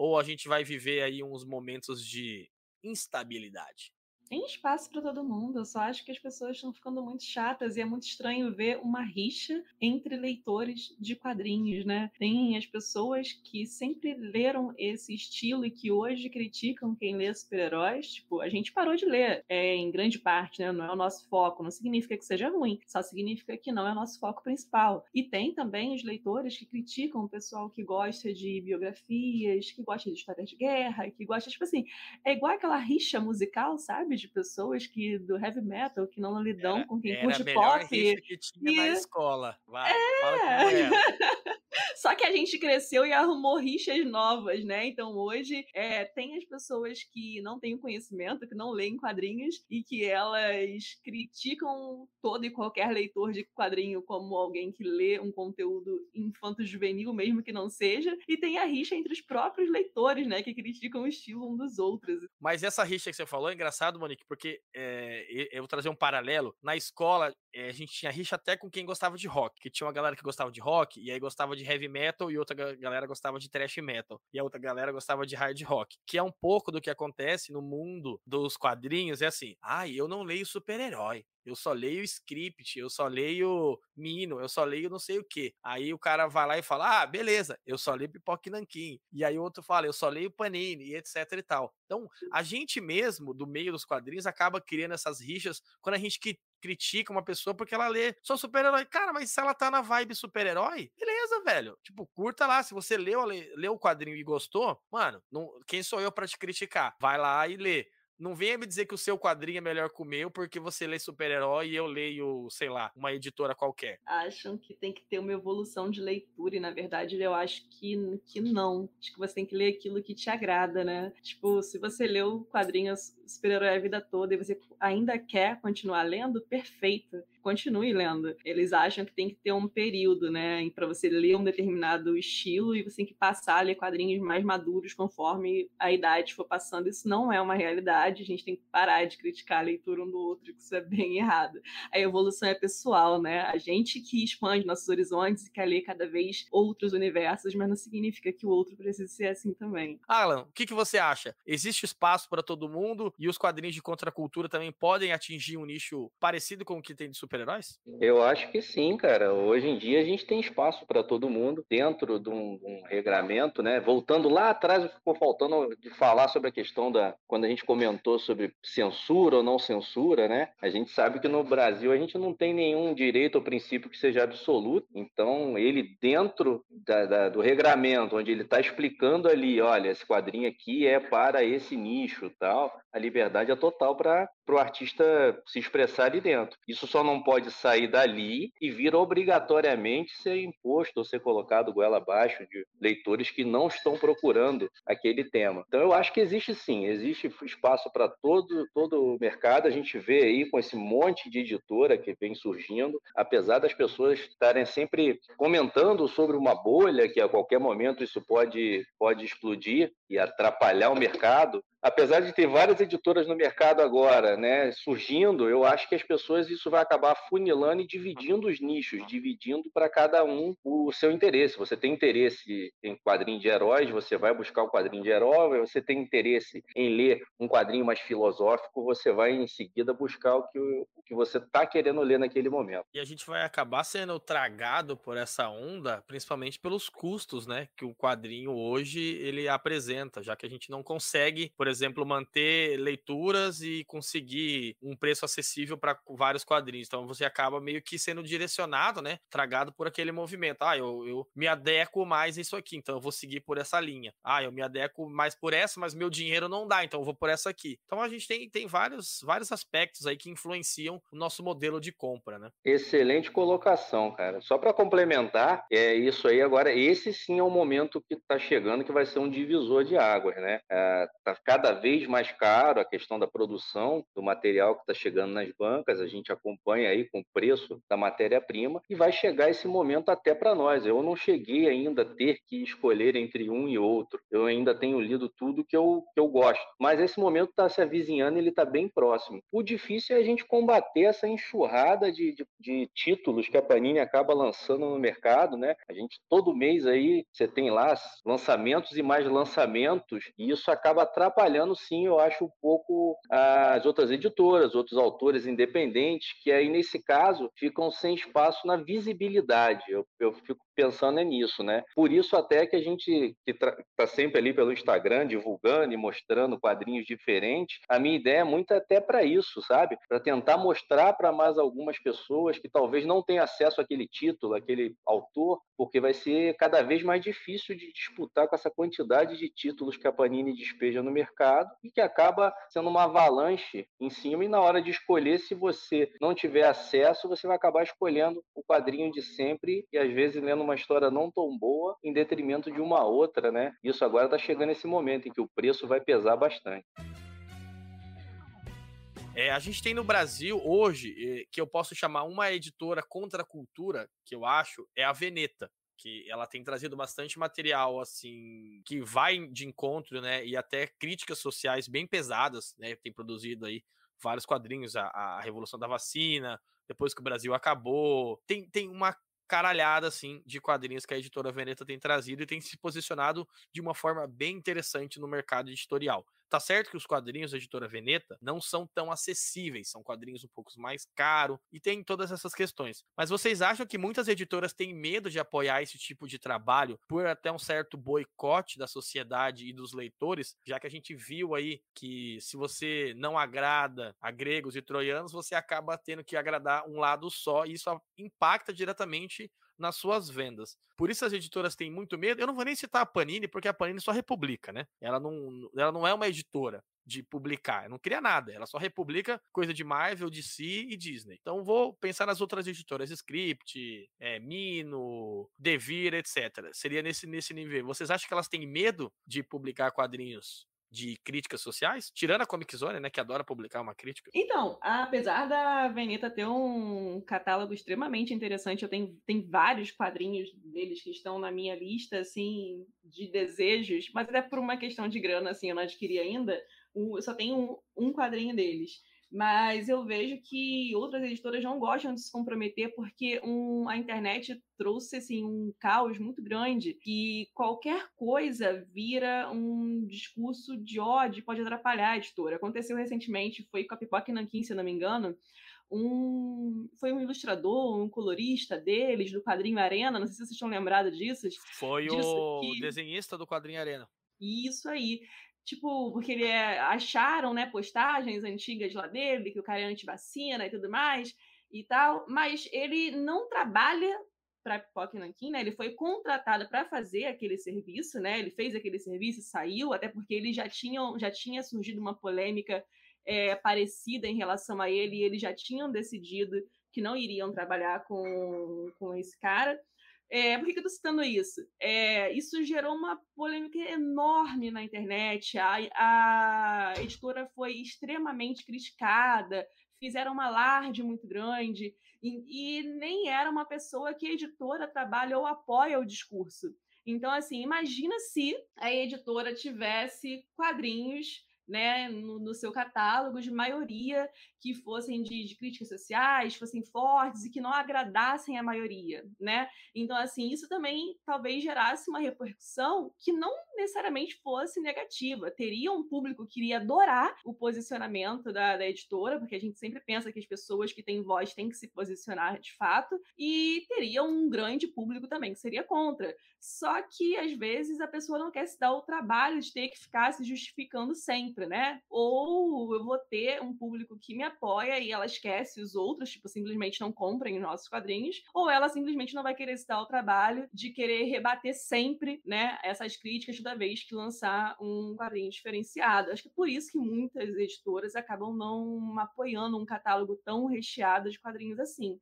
Ou a gente vai viver aí uns momentos de instabilidade? Tem espaço para todo mundo. Eu só acho que as pessoas estão ficando muito chatas e é muito estranho ver uma rixa entre leitores de quadrinhos, né? Tem as pessoas que sempre leram esse estilo e que hoje criticam quem lê super-heróis. Tipo, a gente parou de ler, é, em grande parte, né? Não é o nosso foco. Não significa que seja ruim, só significa que não é o nosso foco principal. E tem também os leitores que criticam o pessoal que gosta de biografias, que gosta de histórias de guerra, que gosta, tipo assim, é igual aquela rixa musical, sabe? De pessoas que do heavy metal que não lidam era, com quem curte pop. que tinha e... na escola. Vai, é... Só que a gente cresceu e arrumou rixas novas, né? Então hoje é, tem as pessoas que não têm conhecimento, que não leem quadrinhos e que elas criticam todo e qualquer leitor de quadrinho como alguém que lê um conteúdo infanto-juvenil, mesmo que não seja. E tem a rixa entre os próprios leitores, né? Que criticam o estilo um dos outros. Mas essa rixa que você falou é engraçado, Monique, porque é, eu vou trazer um paralelo. Na escola, é, a gente tinha rixa até com quem gostava de rock, que tinha uma galera que gostava de rock e aí gostava de heavy metal e outra galera gostava de thrash metal e a outra galera gostava de hard rock, que é um pouco do que acontece no mundo dos quadrinhos, é assim, ah, eu não leio super-herói, eu só leio script, eu só leio Mino, eu só leio não sei o que. Aí o cara vai lá e fala: Ah, beleza, eu só leio Pipoque Nanquim. E aí o outro fala: Eu só leio Panini, e etc e tal. Então, a gente mesmo, do meio dos quadrinhos, acaba criando essas rixas quando a gente critica uma pessoa porque ela lê só super-herói. Cara, mas se ela tá na vibe super-herói, beleza, velho. Tipo, curta lá. Se você leu, leu o quadrinho e gostou, mano, não, quem sou eu para te criticar? Vai lá e lê. Não venha me dizer que o seu quadrinho é melhor que o meu porque você lê super-herói e eu leio, sei lá, uma editora qualquer. Acham que tem que ter uma evolução de leitura e, na verdade, eu acho que, que não. Acho que você tem que ler aquilo que te agrada, né? Tipo, se você leu quadrinhos super-herói a vida toda e você ainda quer continuar lendo, perfeito continue lendo. Eles acham que tem que ter um período, né, para você ler um determinado estilo e você tem que passar a ler quadrinhos mais maduros conforme a idade for passando. Isso não é uma realidade, a gente tem que parar de criticar a leitura um do outro, que isso é bem errado. A evolução é pessoal, né? A gente que expande nossos horizontes e quer ler cada vez outros universos, mas não significa que o outro precise ser assim também. Alan, o que, que você acha? Existe espaço para todo mundo e os quadrinhos de contracultura também podem atingir um nicho parecido com o que tem de super-heróis? Eu acho que sim, cara. Hoje em dia a gente tem espaço para todo mundo dentro de um, um, regramento, né? Voltando lá atrás, ficou faltando de falar sobre a questão da quando a gente comentou sobre censura ou não censura, né? A gente sabe que no Brasil a gente não tem nenhum direito ou princípio que seja absoluto. Então ele dentro da, da, do regramento, onde ele está explicando ali, olha, esse quadrinho aqui é para esse nicho, tal. A liberdade é total para o artista se expressar ali dentro. Isso só não pode sair dali e vir obrigatoriamente ser imposto ou ser colocado goela abaixo de leitores que não estão procurando aquele tema. Então eu acho que existe sim, existe espaço para todo, todo o mercado. A gente vê aí com esse monte de editora que vem surgindo, apesar das pessoas estarem sempre comentando sobre uma bolha que a qualquer momento isso pode, pode explodir e atrapalhar o mercado, apesar de ter várias editoras no mercado agora, né, surgindo, eu acho que as pessoas isso vai acabar funilando e dividindo os nichos, dividindo para cada um o seu interesse. Você tem interesse em quadrinho de heróis, você vai buscar o quadrinho de herói, você tem interesse em ler um quadrinho mais filosófico, você vai em seguida buscar o que, o que você está querendo ler naquele momento. E a gente vai acabar sendo tragado por essa onda, principalmente pelos custos, né, que o quadrinho hoje ele apresenta, já que a gente não consegue, por exemplo, manter leituras e conseguir um preço acessível para vários quadrinhos. Então você acaba meio que sendo direcionado, né? Tragado por aquele movimento. Ah, eu, eu me adequo mais a isso aqui, então eu vou seguir por essa linha. Ah, eu me adequo mais por essa, mas meu dinheiro não dá, então eu vou por essa aqui. Então a gente tem, tem vários, vários aspectos aí que influenciam o nosso modelo de compra, né? Excelente colocação, cara. Só para complementar, é isso aí agora, esse sim é o momento que está chegando que vai ser um divisor de águas, né? É, tá cada vez mais caro a questão da produção do material que está chegando nas bancas, a gente acompanha aí com o preço da matéria-prima e vai chegar esse momento até para nós. Eu não cheguei ainda a ter que escolher entre um e outro. Eu ainda tenho lido tudo que eu, que eu gosto. Mas esse momento está se avizinhando e ele está bem próximo. O difícil é a gente combater essa enxurrada de, de, de, títulos que a Panini acaba lançando no mercado, né? A gente todo mês aí você tem lá lançamentos e mais lançamentos e isso acaba atrapalhando sim, eu acho um pouco as outras editoras, outros autores independentes que aí nesse caso ficam sem espaço na visibilidade. Eu, eu fico pensando é nisso, né? Por isso até que a gente que está sempre ali pelo Instagram divulgando e mostrando quadrinhos diferentes, a minha ideia é muito até para isso, sabe? Para tentar mostrar para mais algumas pessoas que talvez não tenham acesso àquele título, àquele autor, porque vai ser cada vez mais difícil de disputar com essa quantidade de títulos que a Panini despeja no mercado e que acaba sendo uma avalanche em cima e na hora de escolher se você não tiver acesso, você vai acabar escolhendo o quadrinho de sempre e às vezes lendo uma história não tão boa em detrimento de uma outra, né? Isso agora está chegando esse momento em que o preço vai pesar bastante. É, a gente tem no Brasil hoje, eh, que eu posso chamar uma editora contra a cultura, que eu acho, é a Veneta que ela tem trazido bastante material assim que vai de encontro, né, e até críticas sociais bem pesadas, né, tem produzido aí vários quadrinhos a, a revolução da vacina, depois que o Brasil acabou, tem, tem uma caralhada assim de quadrinhos que a editora Veneta tem trazido e tem se posicionado de uma forma bem interessante no mercado editorial. Tá certo que os quadrinhos da editora Veneta não são tão acessíveis, são quadrinhos um pouco mais caros e tem todas essas questões. Mas vocês acham que muitas editoras têm medo de apoiar esse tipo de trabalho por até um certo boicote da sociedade e dos leitores, já que a gente viu aí que se você não agrada a gregos e troianos, você acaba tendo que agradar um lado só e isso impacta diretamente nas suas vendas. Por isso as editoras têm muito medo. Eu não vou nem citar a Panini, porque a Panini só republica, né? Ela não, ela não é uma editora de publicar, não cria nada, ela só republica coisa de Marvel, DC e Disney. Então vou pensar nas outras editoras, Script, é, Mino, Devir, etc. Seria nesse, nesse nível. Vocês acham que elas têm medo de publicar quadrinhos de críticas sociais, tirando a Comic Zone, né, que adora publicar uma crítica. Então, apesar da Veneta ter um catálogo extremamente interessante, eu tenho, tenho vários quadrinhos deles que estão na minha lista, assim, de desejos, mas até por uma questão de grana, assim, eu não adquiri ainda, eu só tenho um, um quadrinho deles mas eu vejo que outras editoras não gostam de se comprometer porque um, a internet trouxe assim, um caos muito grande que qualquer coisa vira um discurso de ódio, pode atrapalhar a editora. Aconteceu recentemente, foi com a Pipoca Nankin, se não me engano, um foi um ilustrador, um colorista deles, do quadrinho Arena, não sei se vocês estão lembrados disso. Foi disso o que... desenhista do quadrinho Arena. Isso aí tipo, porque ele é, acharam, né, postagens antigas lá dele, que o cara é antivacina e tudo mais e tal, mas ele não trabalha para Pipoca Nankin, né? Ele foi contratado para fazer aquele serviço, né? Ele fez aquele serviço saiu, até porque ele já tinha, já tinha surgido uma polêmica é, parecida em relação a ele, e eles já tinham decidido que não iriam trabalhar com, com esse cara. É, por que, eu estou citando isso? É, isso gerou uma polêmica enorme na internet. A, a editora foi extremamente criticada, fizeram uma alarde muito grande, e, e, nem era uma pessoa que a editora trabalha ou apoia o discurso. Então, assim, imagina se a editora tivesse quadrinhos né, no, no, seu catálogo de maioria que fossem de, de, críticas sociais, fossem fortes e que não agradassem a maioria, né? Então, assim, isso também talvez gerasse uma repercussão que não necessariamente fosse negativa. Teria um público que iria adorar o posicionamento da, da editora, porque a gente sempre pensa que as pessoas que têm voz têm que se posicionar de fato, e teria um grande público também que seria contra. Só que, às vezes, a pessoa não quer se dar o trabalho de ter que ficar se justificando sempre, né? Ou eu vou ter um público que me apoia e ela esquece os outros, tipo, simplesmente não comprem os nossos quadrinhos, ou ela simplesmente não vai querer se dar o trabalho de querer rebater sempre, né, essas críticas toda vez que lançar um quadrinho diferenciado. Acho que é por isso que muitas editoras acabam não apoiando um catálogo tão recheado de quadrinhos assim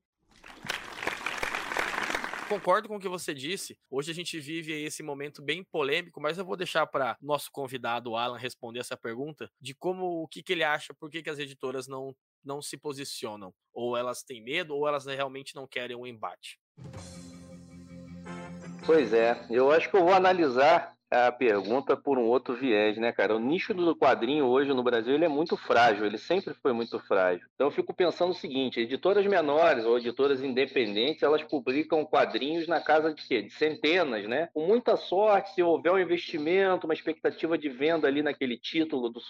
concordo com o que você disse. Hoje a gente vive esse momento bem polêmico, mas eu vou deixar para nosso convidado Alan responder essa pergunta de como o que, que ele acha, por que, que as editoras não não se posicionam, ou elas têm medo, ou elas realmente não querem um embate. Pois é, eu acho que eu vou analisar a pergunta por um outro viés, né, cara? O nicho do quadrinho hoje no Brasil ele é muito frágil, ele sempre foi muito frágil. Então eu fico pensando o seguinte: editoras menores ou editoras independentes, elas publicam quadrinhos na casa de quê? De centenas, né? Com muita sorte, se houver um investimento, uma expectativa de venda ali naquele título do,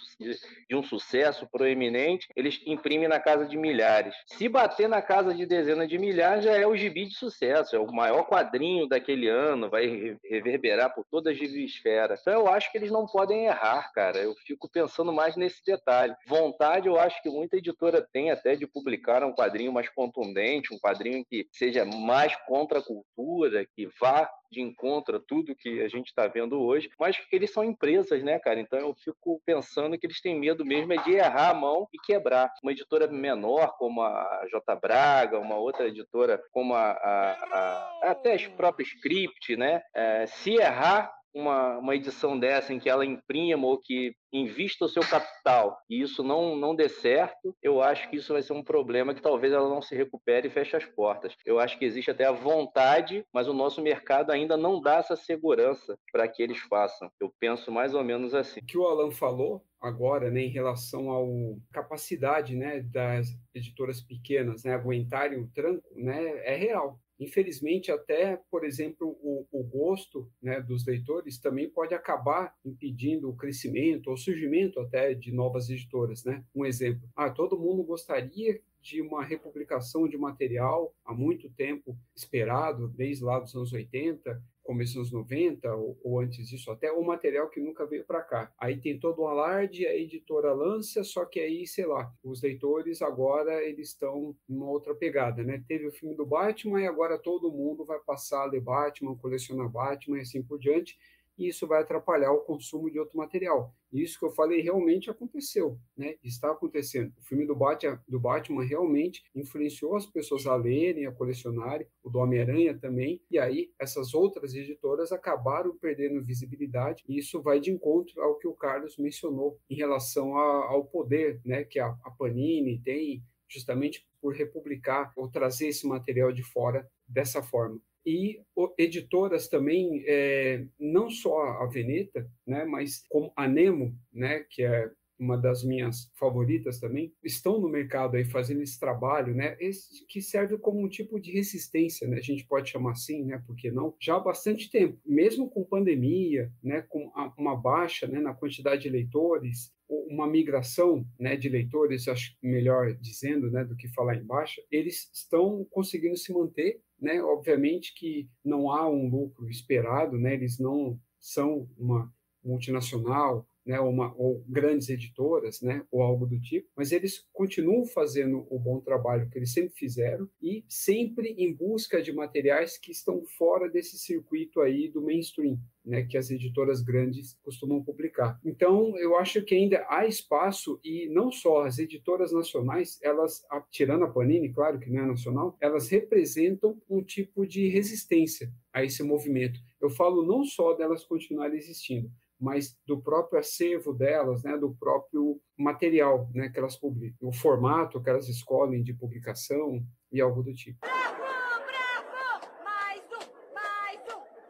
de um sucesso proeminente, eles imprimem na casa de milhares. Se bater na casa de dezenas de milhares, já é o gibi de sucesso, é o maior quadrinho daquele ano, vai reverberar por todas as esfera. Então eu acho que eles não podem errar, cara. Eu fico pensando mais nesse detalhe. Vontade, eu acho que muita editora tem até de publicar um quadrinho mais contundente, um quadrinho que seja mais contra a cultura, que vá de encontro a tudo que a gente está vendo hoje, mas eles são empresas, né, cara? Então eu fico pensando que eles têm medo mesmo é de errar a mão e quebrar. Uma editora menor como a J. Braga, uma outra editora como a, a, a até as próprias Script, né? É, se errar, uma, uma edição dessa em que ela imprima ou que invista o seu capital e isso não, não dê certo, eu acho que isso vai ser um problema que talvez ela não se recupere e feche as portas. Eu acho que existe até a vontade, mas o nosso mercado ainda não dá essa segurança para que eles façam. Eu penso mais ou menos assim. O que o Alan falou agora, né, em relação à capacidade, né, das editoras pequenas, né, aguentarem o tranco, né, é real Infelizmente, até, por exemplo, o, o gosto né, dos leitores também pode acabar impedindo o crescimento ou surgimento até de novas editoras. Né? Um exemplo, ah, todo mundo gostaria de uma republicação de material há muito tempo esperado, desde lá dos anos 80, começo dos anos 90 ou, ou, antes disso até, o material que nunca veio para cá. Aí tem todo o alarde, a editora lança, só que aí, sei lá, os leitores agora eles estão numa outra pegada, né? Teve o filme do Batman e agora todo mundo vai passar a ler Batman, colecionar Batman e assim por diante e isso vai atrapalhar o consumo de outro material. E isso que eu falei realmente aconteceu, né? Está acontecendo. O filme do Batman, do Batman realmente influenciou as pessoas a lerem, a colecionarem, o do Homem-Aranha também, e aí essas outras editoras acabaram perdendo visibilidade, e isso vai de encontro ao que o Carlos mencionou em relação a, ao poder, né, que a, a Panini tem justamente por republicar ou trazer esse material de fora dessa forma e editoras também, é, não só a Veneta, né, mas como a Nemo, né, que é uma das minhas favoritas também, estão no mercado aí fazendo esse trabalho, né, esse, que serve como um tipo de resistência, né, a gente pode chamar assim, né, porque não, já há bastante tempo, mesmo com pandemia, né, com uma baixa, né, na quantidade de leitores, uma migração né, de leitores, acho melhor dizendo, né, do que falar em baixa, eles estão conseguindo se manter né? Obviamente que não há um lucro esperado, né? Eles não são uma multinacional, né, uma, ou grandes editoras, né, ou algo do tipo, mas eles continuam fazendo o bom trabalho que eles sempre fizeram e sempre em busca de materiais que estão fora desse circuito aí do mainstream, né, que as editoras grandes costumam publicar. Então, eu acho que ainda há espaço e não só as editoras nacionais, elas, tirando a Panini, claro que não é nacional, elas representam um tipo de resistência a esse movimento. Eu falo não só delas continuarem existindo, mas do próprio acervo delas, né, do próprio material né, que elas publicam, o formato que elas escolhem de publicação e algo do tipo.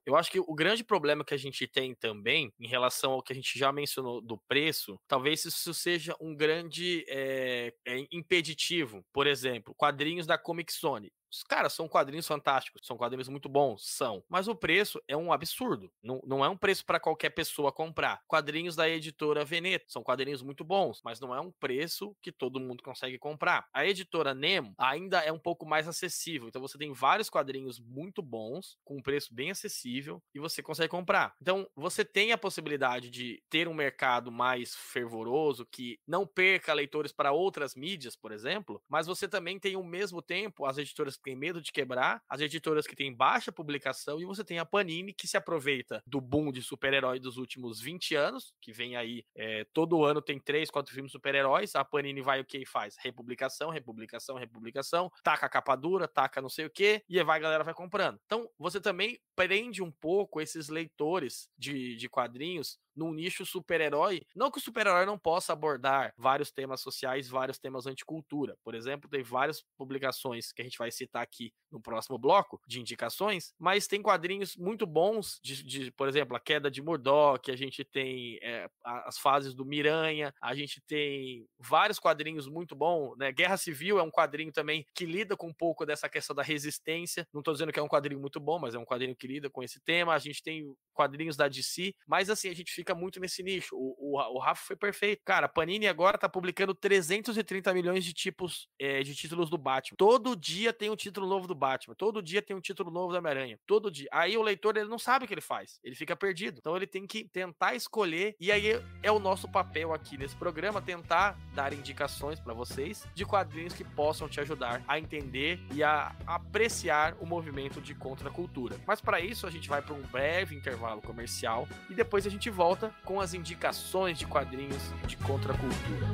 Eu acho que o grande problema que a gente tem também, em relação ao que a gente já mencionou do preço, talvez isso seja um grande é, é, impeditivo. Por exemplo, quadrinhos da Comic Zone. Os caras são quadrinhos fantásticos, são quadrinhos muito bons, são. Mas o preço é um absurdo. Não, não é um preço para qualquer pessoa comprar. Quadrinhos da editora Veneto são quadrinhos muito bons, mas não é um preço que todo mundo consegue comprar. A editora Nemo ainda é um pouco mais acessível. Então você tem vários quadrinhos muito bons, com um preço bem acessível, e você consegue comprar. Então você tem a possibilidade de ter um mercado mais fervoroso, que não perca leitores para outras mídias, por exemplo, mas você também tem ao mesmo tempo as editoras que têm medo de quebrar, as editoras que têm baixa publicação, e você tem a Panini que se aproveita do boom de super-herói dos últimos 20 anos, que vem aí, é, todo ano tem três, quatro filmes super-heróis, a Panini vai o que faz? Republicação, republicação, republicação, taca a capa dura, taca não sei o que, e vai, a galera vai comprando. Então, você também prende um pouco esses leitores de, de quadrinhos num nicho super-herói. Não que o super-herói não possa abordar vários temas sociais, vários temas anticultura. Por exemplo, tem várias publicações que a gente vai citar aqui no próximo bloco de indicações, mas tem quadrinhos muito bons, de, de por exemplo, a queda de Murdoch, a gente tem é, as fases do Miranha, a gente tem vários quadrinhos muito bons, né? Guerra Civil é um quadrinho também que lida com um pouco dessa questão da resistência. Não estou dizendo que é um quadrinho muito bom, mas é um quadrinho que lida com esse tema. A gente tem quadrinhos da DC, mas assim, a gente fica muito nesse nicho. O, o, o Rafa foi perfeito. Cara, a Panini agora tá publicando 330 milhões de tipos é, de títulos do Batman. Todo dia tem um título novo do Batman. Todo dia tem um título novo da Homem-Aranha. Todo dia. Aí o leitor ele não sabe o que ele faz. Ele fica perdido. Então ele tem que tentar escolher. E aí é o nosso papel aqui nesse programa tentar dar indicações para vocês de quadrinhos que possam te ajudar a entender e a apreciar o movimento de contracultura. Mas para isso a gente vai para um breve intervalo comercial e depois a gente volta com as indicações de quadrinhos de contracultura.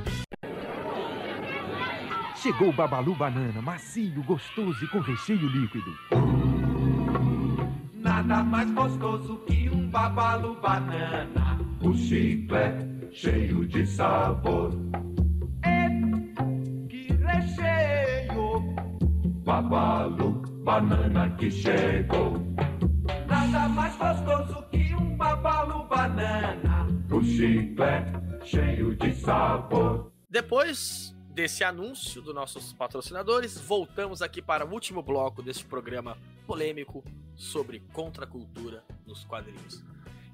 Chegou o Babalu Banana, macio, gostoso e com recheio líquido. Nada mais gostoso que um Babalu Banana. O chiclete cheio de sabor. É que recheio! Babalu Banana que chegou. Nada mais gostoso que chiclete cheio de sabor. Depois desse anúncio dos nossos patrocinadores, voltamos aqui para o último bloco deste programa polêmico sobre contracultura nos quadrinhos.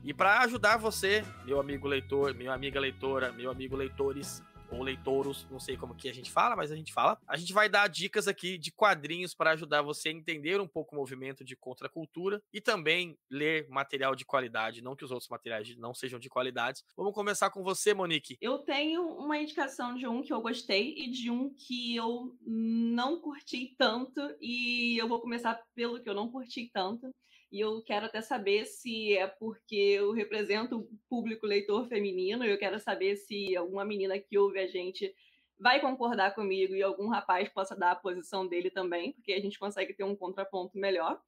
E para ajudar você, meu amigo leitor, minha amiga leitora, meu amigo leitores, ou leitouros, não sei como que a gente fala, mas a gente fala. A gente vai dar dicas aqui de quadrinhos para ajudar você a entender um pouco o movimento de contracultura e também ler material de qualidade, não que os outros materiais não sejam de qualidade. Vamos começar com você, Monique. Eu tenho uma indicação de um que eu gostei e de um que eu não curti tanto, e eu vou começar pelo que eu não curti tanto. E eu quero até saber se é porque eu represento o público leitor feminino, eu quero saber se alguma menina que ouve a gente vai concordar comigo e algum rapaz possa dar a posição dele também, porque a gente consegue ter um contraponto melhor.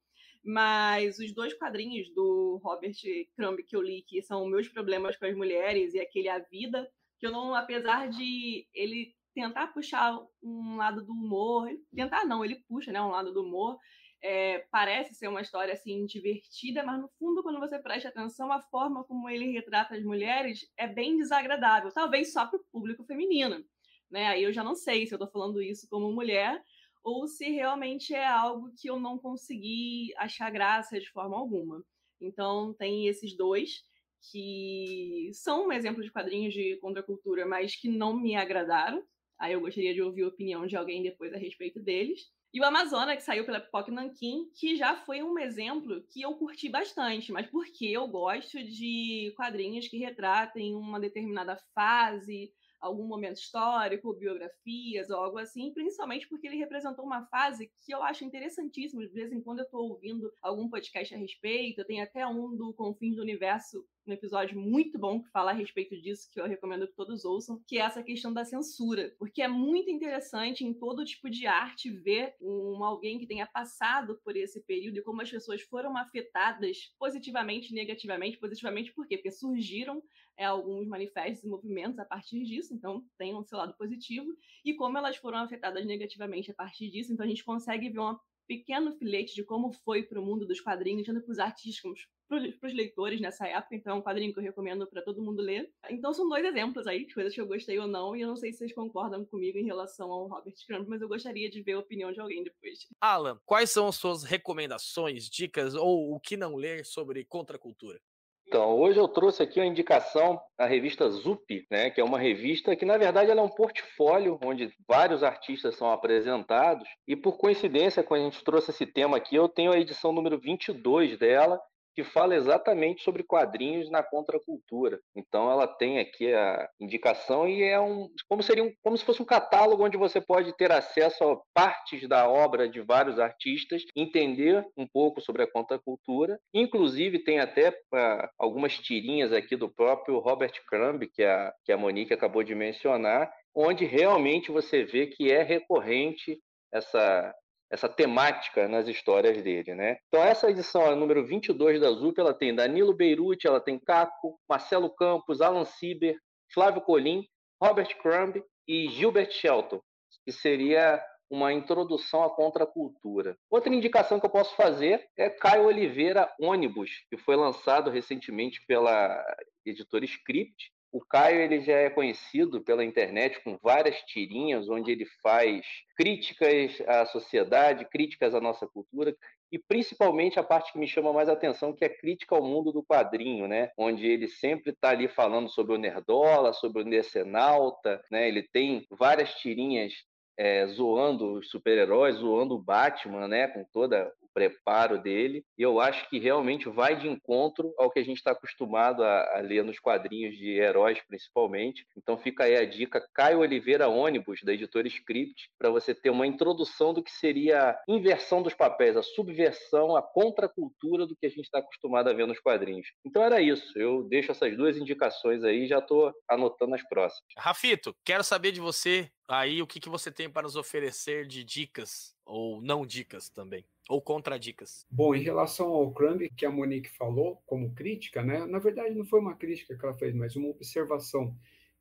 Mas os dois quadrinhos do Robert Crumb que eu li, que são Meus Problemas com as Mulheres e aquele A Vida, que eu não, apesar de ele tentar puxar um lado do humor, tentar não, ele puxa né, um lado do humor, é, parece ser uma história assim divertida, mas no fundo, quando você presta atenção, a forma como ele retrata as mulheres é bem desagradável, talvez só para o público feminino. Né? Aí eu já não sei se eu estou falando isso como mulher ou se realmente é algo que eu não consegui achar graça de forma alguma. Então, tem esses dois que são um exemplo de quadrinhos de contracultura, mas que não me agradaram. Aí eu gostaria de ouvir a opinião de alguém depois a respeito deles. E o Amazônia, que saiu pela Pipoca Nankin, que já foi um exemplo que eu curti bastante, mas porque eu gosto de quadrinhos que retratem uma determinada fase, algum momento histórico, biografias ou algo assim, principalmente porque ele representou uma fase que eu acho interessantíssima. De vez em quando eu estou ouvindo algum podcast a respeito, tem até um do Confins do Universo um episódio muito bom que fala a respeito disso, que eu recomendo que todos ouçam, que é essa questão da censura. Porque é muito interessante em todo tipo de arte ver um, alguém que tenha passado por esse período e como as pessoas foram afetadas positivamente negativamente. Positivamente por quê? Porque surgiram é, alguns manifestos e movimentos a partir disso, então tem um seu lado positivo, e como elas foram afetadas negativamente a partir disso, então a gente consegue ver uma pequeno filete de como foi para o mundo dos quadrinhos, tanto para os artistas para os leitores nessa época. Então, é um quadrinho que eu recomendo para todo mundo ler. Então, são dois exemplos aí de coisas que eu gostei ou não, e eu não sei se vocês concordam comigo em relação ao Robert Crumb, mas eu gostaria de ver a opinião de alguém depois. Alan, quais são as suas recomendações, dicas ou o que não ler sobre contracultura? Então, hoje eu trouxe aqui a indicação a revista Zup, né, que é uma revista que, na verdade, ela é um portfólio onde vários artistas são apresentados. E, por coincidência, quando a gente trouxe esse tema aqui, eu tenho a edição número 22 dela, que fala exatamente sobre quadrinhos na contracultura. Então ela tem aqui a indicação e é um como seria um, como se fosse um catálogo onde você pode ter acesso a partes da obra de vários artistas, entender um pouco sobre a contracultura. Inclusive tem até uh, algumas tirinhas aqui do próprio Robert Crumb, que a, que a Monique acabou de mencionar, onde realmente você vê que é recorrente essa, essa temática nas histórias dele, né? Então essa edição, a número 22 da ZUP, ela tem Danilo Beirute, ela tem Caco, Marcelo Campos, Alan Sieber, Flávio Colim, Robert Crumb e Gilbert Shelton, que seria uma introdução à contracultura. Outra indicação que eu posso fazer é Caio Oliveira Ônibus, que foi lançado recentemente pela editora Script, o Caio ele já é conhecido pela internet com várias tirinhas onde ele faz críticas à sociedade, críticas à nossa cultura e principalmente a parte que me chama mais atenção, que é a crítica ao mundo do quadrinho, né? Onde ele sempre está ali falando sobre o nerdola, sobre o necenalta, né? Ele tem várias tirinhas é, zoando os super-heróis, zoando o Batman, né? Com toda preparo dele, e eu acho que realmente vai de encontro ao que a gente está acostumado a, a, ler nos quadrinhos de heróis, principalmente. Então fica aí a dica, Caio Oliveira Ônibus, da editora Script, para você ter uma introdução do que seria a inversão dos papéis, a subversão, a contracultura do que a gente está acostumado a ver nos quadrinhos. Então era isso, eu deixo essas duas indicações aí e já estou anotando as próximas. Rafito, quero saber de você aí o que, que você tem para nos oferecer de dicas ou não dicas também, ou contradicas. Bom, em relação ao Crumb que a Monique falou como crítica, né? Na verdade não foi uma crítica que ela fez, mas uma observação.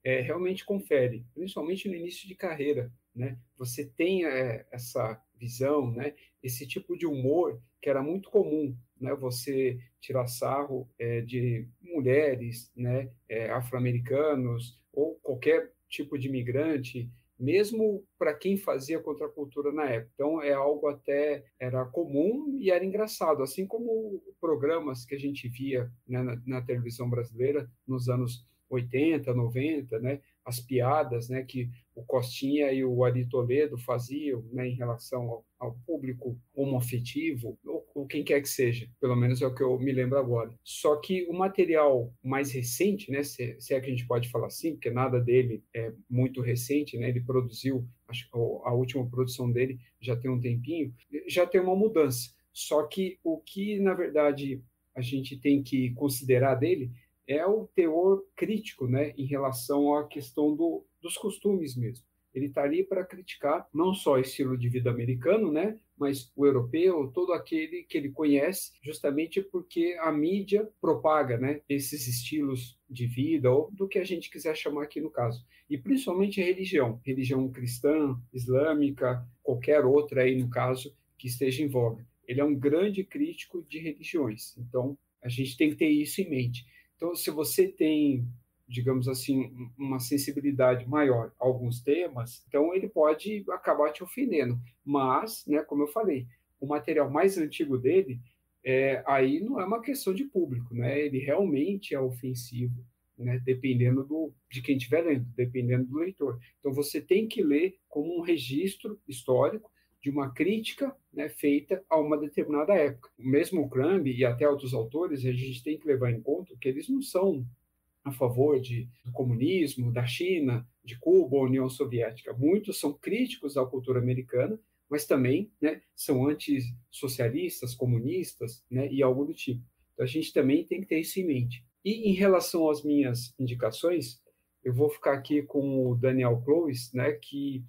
É, realmente confere, principalmente no início de carreira, né? Você tem é, essa visão, né? Esse tipo de humor que era muito comum, né? Você tirar sarro é, de mulheres, né? Afro-americanos ou qualquer tipo de imigrante mesmo para quem fazia contracultura na época. Então é algo até era comum e era engraçado, assim como programas que a gente via né, na, na televisão brasileira nos anos 80, 90, né? As piadas, né? Que o Costinha e o Ari Toledo faziam, né? Em relação ao, ao público homoafetivo, ou, ou, quem quer que seja, pelo menos é o que eu me lembro agora. Só que o material mais recente, né? Se, se é que a gente pode falar assim, porque nada dele é muito recente, né? Ele produziu, acho, a última produção dele já tem um tempinho, já tem uma mudança. Só que o que, na verdade, a gente tem que considerar dele é o teor crítico né, em relação à questão do, dos costumes mesmo. Ele está ali para criticar não só o estilo de vida americano, né, mas o europeu, todo aquele que ele conhece, justamente porque a mídia propaga né, esses estilos de vida, ou do que a gente quiser chamar aqui no caso. E principalmente a religião, religião cristã, islâmica, qualquer outra aí no caso que esteja em voga. Ele é um grande crítico de religiões, então a gente tem que ter isso em mente. Então, se você tem, digamos assim, uma sensibilidade maior a alguns temas, então ele pode acabar te ofendendo. Mas, né, como eu falei, o material mais antigo dele, é, aí não é uma questão de público, né? Ele realmente é ofensivo, né? Dependendo do, de quem estiver lendo, dependendo do leitor. Então você tem que ler como um registro histórico de uma crítica né, feita a uma determinada época. O mesmo Crumb e até outros autores, a gente tem que levar em conta que eles não são a favor de, do comunismo, da China, de Cuba, União Soviética. Muitos são críticos da cultura americana, mas também né, são antissocialistas, comunistas né, e algo do tipo. Então a gente também tem que ter isso em mente. E em relação às minhas indicações, eu vou ficar aqui com o Daniel Clowes, né, que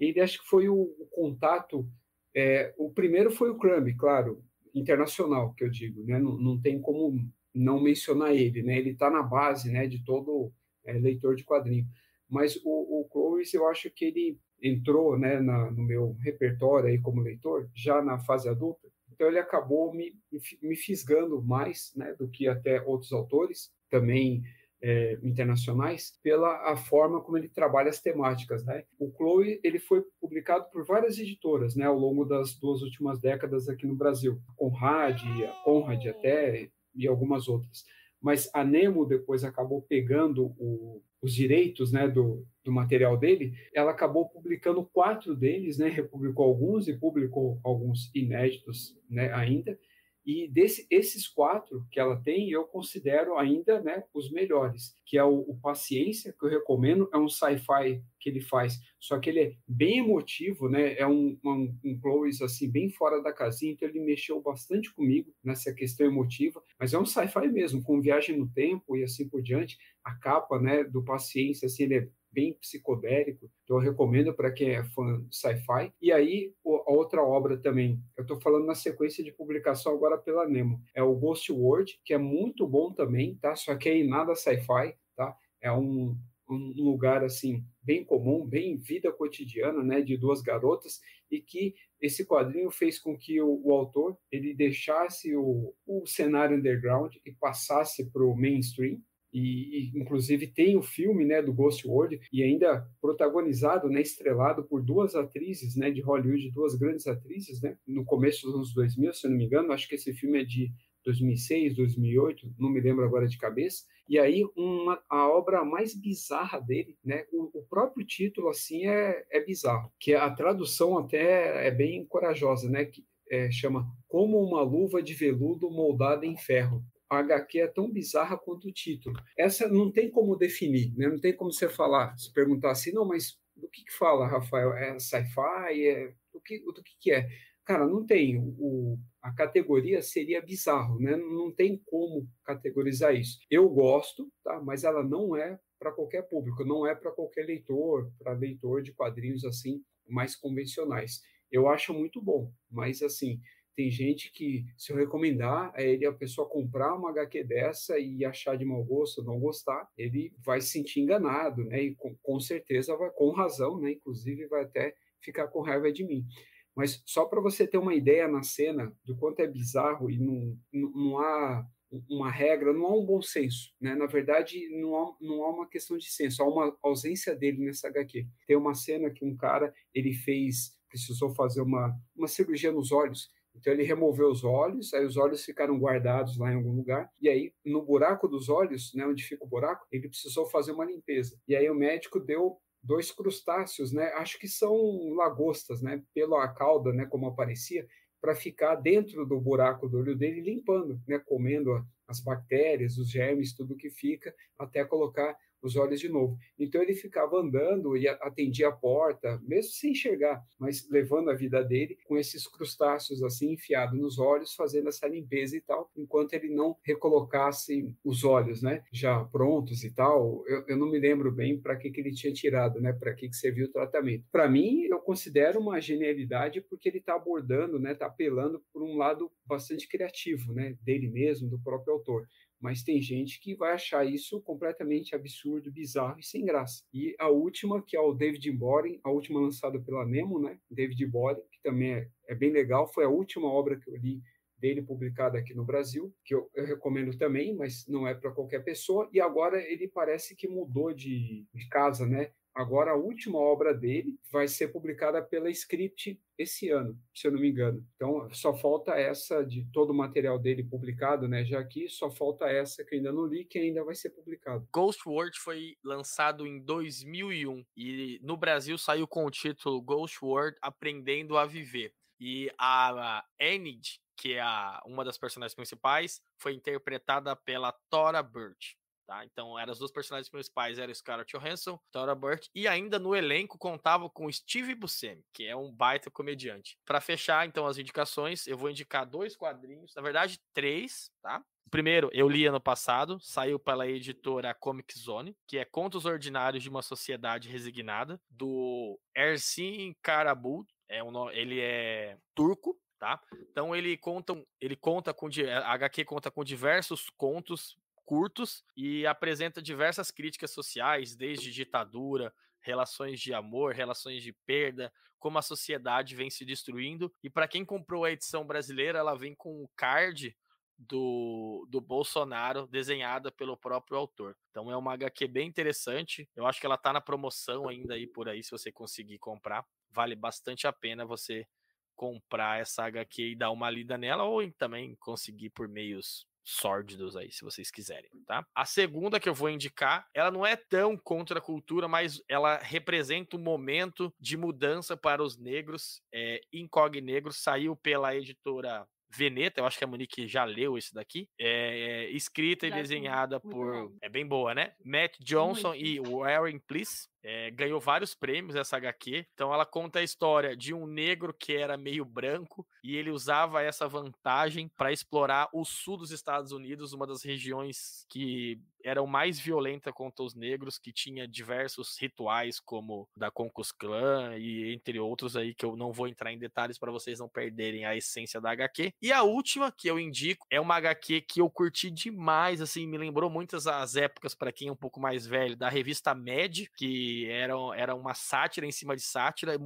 ele acho que foi o, o contato. É, o primeiro foi o Crumb, claro, internacional, que eu digo, né? Não, não tem como não mencionar ele, né? Ele está na base, né, de todo é, leitor de quadrinho. Mas o, o Clovis, eu acho que ele entrou, né, na, no meu repertório aí como leitor já na fase adulta. Então ele acabou me, me fisgando mais, né, do que até outros autores. Também é, internacionais pela a forma como ele trabalha as temáticas, né? O Chloe ele foi publicado por várias editoras, né, ao longo das duas últimas décadas aqui no Brasil, Conrad, a Conrad até e algumas outras. Mas a Nemo depois acabou pegando o, os direitos, né, do, do material dele. Ela acabou publicando quatro deles, né, republicou alguns e publicou alguns inéditos, né, ainda e desse, esses quatro que ela tem, eu considero ainda né, os melhores, que é o, o Paciência, que eu recomendo, é um sci-fi que ele faz, só que ele é bem emotivo, né? É um, um, um Chloe, assim, bem fora da casinha, então ele mexeu bastante comigo nessa questão emotiva, mas é um sci-fi mesmo, com viagem no tempo e assim por diante. A capa, né, do Paciência, assim, ele é bem psicodélico, então eu recomendo para quem é fã de sci-fi. E aí, a outra obra também, eu estou falando na sequência de publicação agora pela Nemo, é o Ghost World, que é muito bom também, tá? Só que aí nada sci-fi, tá? É um, um lugar assim bem comum, bem vida cotidiana, né, de duas garotas e que esse quadrinho fez com que o, o autor ele deixasse o, o cenário underground e passasse para o mainstream e, e, inclusive tem o filme né do Ghost World e ainda protagonizado né estrelado por duas atrizes né de Hollywood duas grandes atrizes né no começo dos anos 2000 se não me engano acho que esse filme é de 2006 2008 não me lembro agora de cabeça. E aí uma a obra mais bizarra dele né o, o próprio título assim é, é bizarro que a tradução até é bem corajosa né que é, chama como uma luva de veludo moldada em ferro a HQ é tão bizarra quanto o título. Essa não tem como definir, né? não tem como você falar, se perguntar assim, não, mas do que, que fala, Rafael? É sci-fi? É... Do, que, do que, que é? Cara, não tem. O, a categoria seria bizarro, né? Não tem como categorizar isso. Eu gosto, tá? mas ela não é para qualquer público, não é para qualquer leitor, para leitor de quadrinhos assim mais convencionais. Eu acho muito bom, mas assim, tem gente que, se eu recomendar a ele a pessoa comprar uma HQ dessa e achar de mau gosto, não gostar, ele vai se sentir enganado, né? E com, com certeza vai, com razão, né? Inclusive vai até ficar com raiva de mim. Mas só para você ter uma ideia na cena do quanto é bizarro e não, não, não há uma regra, não há um bom senso, né? Na verdade, não há, não há uma questão de senso, há uma ausência dele nessa HQ. Tem uma cena que um cara, ele fez, precisou fazer uma, uma cirurgia nos olhos, então ele removeu os olhos, aí os olhos ficaram guardados lá em algum lugar, e aí no buraco dos olhos, né, onde fica o buraco, ele precisou fazer uma limpeza. E aí o médico deu dois crustáceos, né? Acho que são lagostas, né? Pela cauda, né? Como aparecia, para ficar dentro do buraco do olho dele limpando, né? Comendo as bactérias, os germes, tudo que fica, até colocar os olhos de novo. Então ele ficava andando e atendia a porta, mesmo sem enxergar, mas levando a vida dele com esses crustáceos assim enfiados nos olhos, fazendo essa limpeza e tal, enquanto ele não recolocasse os olhos, né, já prontos e tal. Eu, eu não me lembro bem para que, que ele tinha tirado, né, para que, que serviu o tratamento. Para mim, eu considero uma genialidade porque ele está abordando, né, está apelando por um lado bastante criativo, né, dele mesmo, do próprio autor mas tem gente que vai achar isso completamente absurdo, bizarro e sem graça. E a última, que é o David Boring, a última lançada pela Nemo, né? David Boring, que também é, é bem legal, foi a última obra que eu li dele publicada aqui no Brasil, que eu, eu recomendo também, mas não é para qualquer pessoa. E agora ele parece que mudou de, de casa, né? Agora, a última obra dele vai ser publicada pela Script esse ano, se eu não me engano. Então, só falta essa de todo o material dele publicado, né? Já que só falta essa que eu ainda não li, que ainda vai ser publicado. Ghost World foi lançado em 2001 e no Brasil saiu com o título Ghost World Aprendendo a Viver. E a Enid, que é a, uma das personagens principais, foi interpretada pela Tora Birch. Tá? Então, eram as duas personagens principais, era Scarlett Johansson, Tora Burt, e ainda no elenco contava com Steve Buscemi, que é um baita comediante. Para fechar, então, as indicações, eu vou indicar dois quadrinhos, na verdade, três, tá? Primeiro, eu li ano passado, saiu pela editora Comic Zone, que é Contos Ordinários de uma Sociedade Resignada, do Ersin Karabul, é um, ele é turco, tá? Então ele conta, ele conta com a HQ conta com diversos contos curtos e apresenta diversas críticas sociais, desde ditadura, relações de amor, relações de perda, como a sociedade vem se destruindo. E para quem comprou a edição brasileira, ela vem com o card do, do Bolsonaro desenhada pelo próprio autor. Então é uma HQ bem interessante. Eu acho que ela está na promoção ainda aí por aí, se você conseguir comprar. Vale bastante a pena você comprar essa HQ e dar uma lida nela, ou também conseguir por meios sórdidos aí, se vocês quiserem, tá? A segunda que eu vou indicar, ela não é tão contra a cultura, mas ela representa um momento de mudança para os negros. É, Incógnegro saiu pela editora Veneta, eu acho que a Monique já leu esse daqui. É, é escrita e desenhada por. É bem boa, né? Matt Johnson Muito. e Warren Please. É, ganhou vários prêmios essa HQ. Então ela conta a história de um negro que era meio branco e ele usava essa vantagem para explorar o sul dos Estados Unidos, uma das regiões que eram mais violenta contra os negros, que tinha diversos rituais como da Concus Clan e entre outros aí que eu não vou entrar em detalhes para vocês não perderem a essência da HQ. E a última que eu indico é uma HQ que eu curti demais, assim, me lembrou muitas as épocas para quem é um pouco mais velho da revista Mad, que era, era uma sátira em cima de sátira,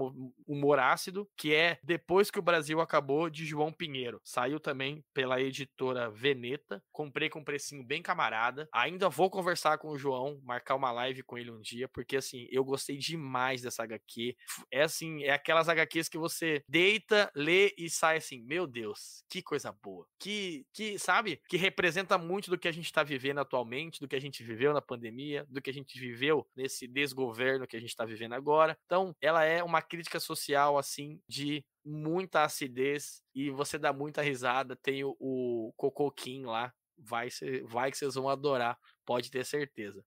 humor ácido, que é Depois que o Brasil Acabou, de João Pinheiro. Saiu também pela editora Veneta. Comprei com um precinho bem camarada. Ainda vou conversar com o João, marcar uma live com ele um dia, porque assim, eu gostei demais dessa HQ. É assim, é aquelas HQs que você deita, lê e sai assim, meu Deus, que coisa boa. Que, que sabe, que representa muito do que a gente está vivendo atualmente, do que a gente viveu na pandemia, do que a gente viveu nesse desgoverno governo que a gente está vivendo agora. Então, ela é uma crítica social, assim, de muita acidez e você dá muita risada. Tem o, o Cocoquim lá, vai, vai que vocês vão adorar, pode ter certeza.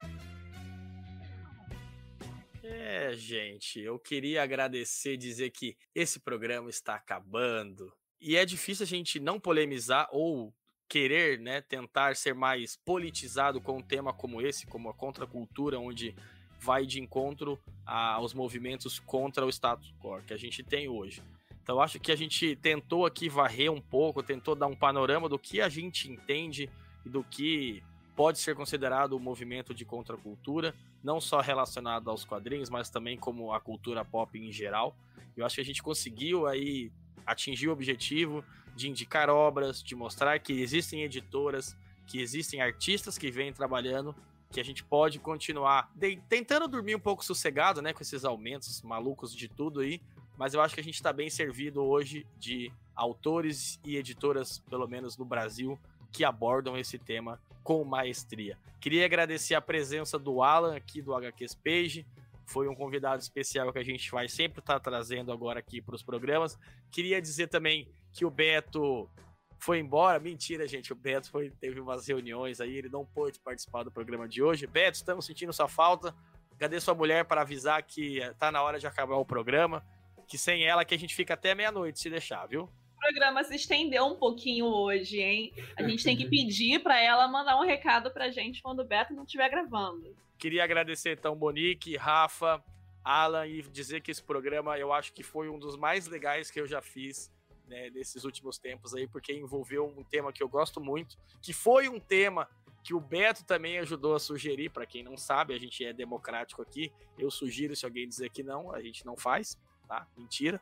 É, gente, eu queria agradecer, dizer que esse programa está acabando. E é difícil a gente não polemizar ou querer, né, tentar ser mais politizado com um tema como esse, como a contracultura, onde vai de encontro aos movimentos contra o status quo que a gente tem hoje. Então acho que a gente tentou aqui varrer um pouco, tentou dar um panorama do que a gente entende e do que pode ser considerado o movimento de contracultura, não só relacionado aos quadrinhos, mas também como a cultura pop em geral. Eu acho que a gente conseguiu aí atingir o objetivo de indicar obras, de mostrar que existem editoras que existem artistas que vêm trabalhando, que a gente pode continuar de- tentando dormir um pouco sossegado, né, com esses aumentos malucos de tudo aí, mas eu acho que a gente está bem servido hoje de autores e editoras, pelo menos no Brasil, que abordam esse tema com maestria. Queria agradecer a presença do Alan aqui do HQs Page, foi um convidado especial que a gente vai sempre estar trazendo agora aqui para os programas. Queria dizer também que o Beto foi embora. Mentira, gente. O Beto foi, teve umas reuniões aí, ele não pôde participar do programa de hoje. Beto, estamos sentindo sua falta. Cadê sua mulher para avisar que eh, tá na hora de acabar o programa? Que sem ela que a gente fica até meia-noite se deixar, viu? O programa se estendeu um pouquinho hoje, hein? A gente tem que pedir para ela mandar um recado pra gente quando o Beto não estiver gravando. Queria agradecer então Monique, Rafa, Alan e dizer que esse programa eu acho que foi um dos mais legais que eu já fiz né, nesses últimos tempos aí, porque envolveu um tema que eu gosto muito, que foi um tema que o Beto também ajudou a sugerir, para quem não sabe, a gente é democrático aqui. Eu sugiro se alguém dizer que não, a gente não faz, tá? Mentira.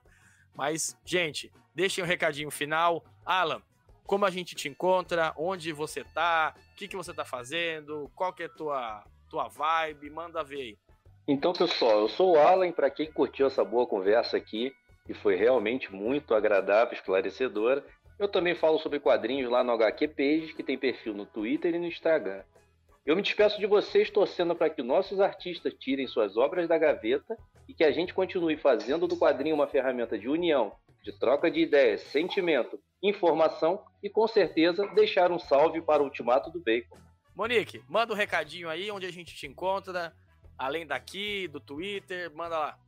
Mas, gente, deixem um recadinho final. Alan, como a gente te encontra, onde você tá, o que, que você tá fazendo, qual que é a tua, tua vibe, manda ver aí. Então, pessoal, eu sou o Alan, para quem curtiu essa boa conversa aqui, que foi realmente muito agradável, esclarecedora, eu também falo sobre quadrinhos lá no HQ Page, que tem perfil no Twitter e no Instagram. Eu me despeço de vocês torcendo para que nossos artistas tirem suas obras da gaveta e que a gente continue fazendo do quadrinho uma ferramenta de união, de troca de ideias, sentimento, informação e, com certeza, deixar um salve para o Ultimato do Bacon. Monique, manda um recadinho aí onde a gente te encontra, além daqui, do Twitter, manda lá.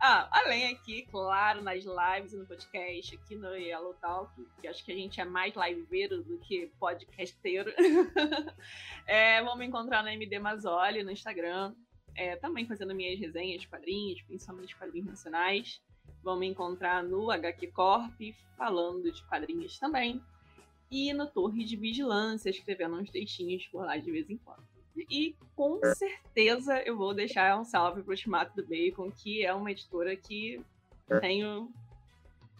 Ah, além aqui, claro, nas lives e no podcast, aqui no Yellow Talk, que acho que a gente é mais liveiro do que podcasteiro. é, vão me encontrar na MD Mazzoli no Instagram, é, também fazendo minhas resenhas de quadrinhos, principalmente quadrinhos nacionais. Vão me encontrar no HQ Corp, falando de quadrinhos também. E no Torre de Vigilância, escrevendo uns textinhos por lá de vez em quando. E com certeza eu vou deixar um salve pro Ultimato do Bacon, que é uma editora que tenho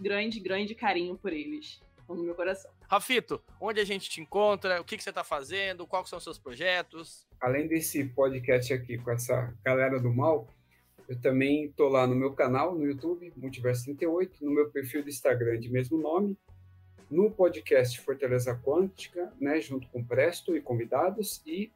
grande, grande carinho por eles no meu coração. Rafito, onde a gente te encontra? O que, que você está fazendo? Quais são os seus projetos? Além desse podcast aqui com essa galera do mal, eu também estou lá no meu canal no YouTube, Multiverso 38, no meu perfil do Instagram de mesmo nome, no podcast Fortaleza Quântica, né, junto com Presto e convidados, e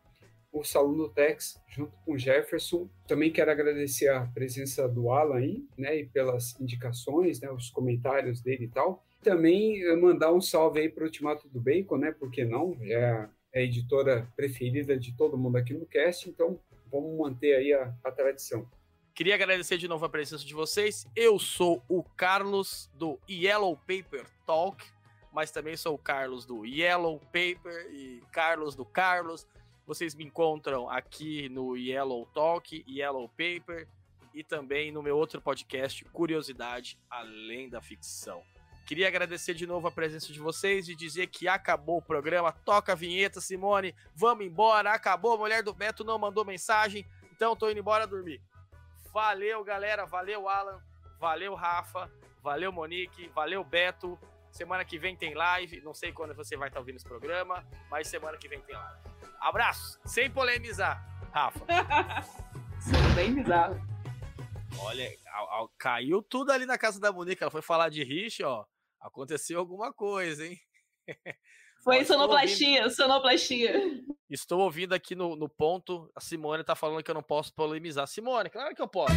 o Salão do Tex, junto com Jefferson. Também quero agradecer a presença do Alan aí, né, e pelas indicações, né, os comentários dele e tal. Também eh, mandar um salve aí para o Ultimato do Bacon, né, porque não, é a editora preferida de todo mundo aqui no cast, então vamos manter aí a, a tradição. Queria agradecer de novo a presença de vocês. Eu sou o Carlos do Yellow Paper Talk, mas também sou o Carlos do Yellow Paper e Carlos do Carlos. Vocês me encontram aqui no Yellow Talk, Yellow Paper e também no meu outro podcast, Curiosidade Além da Ficção. Queria agradecer de novo a presença de vocês e dizer que acabou o programa. Toca a vinheta, Simone. Vamos embora. Acabou. A mulher do Beto não mandou mensagem. Então tô indo embora dormir. Valeu, galera. Valeu, Alan. Valeu, Rafa. Valeu, Monique. Valeu, Beto. Semana que vem tem live. Não sei quando você vai estar ouvindo esse programa, mas semana que vem tem live. Abraço. Sem polemizar, Rafa. Sendo bem bizarro. Olha, caiu tudo ali na casa da Monique. Ela foi falar de Rich, ó. Aconteceu alguma coisa, hein? Foi Ó, estou sonoplastia, sonoplastia. Estou ouvindo aqui no, no ponto. A Simone tá falando que eu não posso polemizar. Simone, claro que eu posso.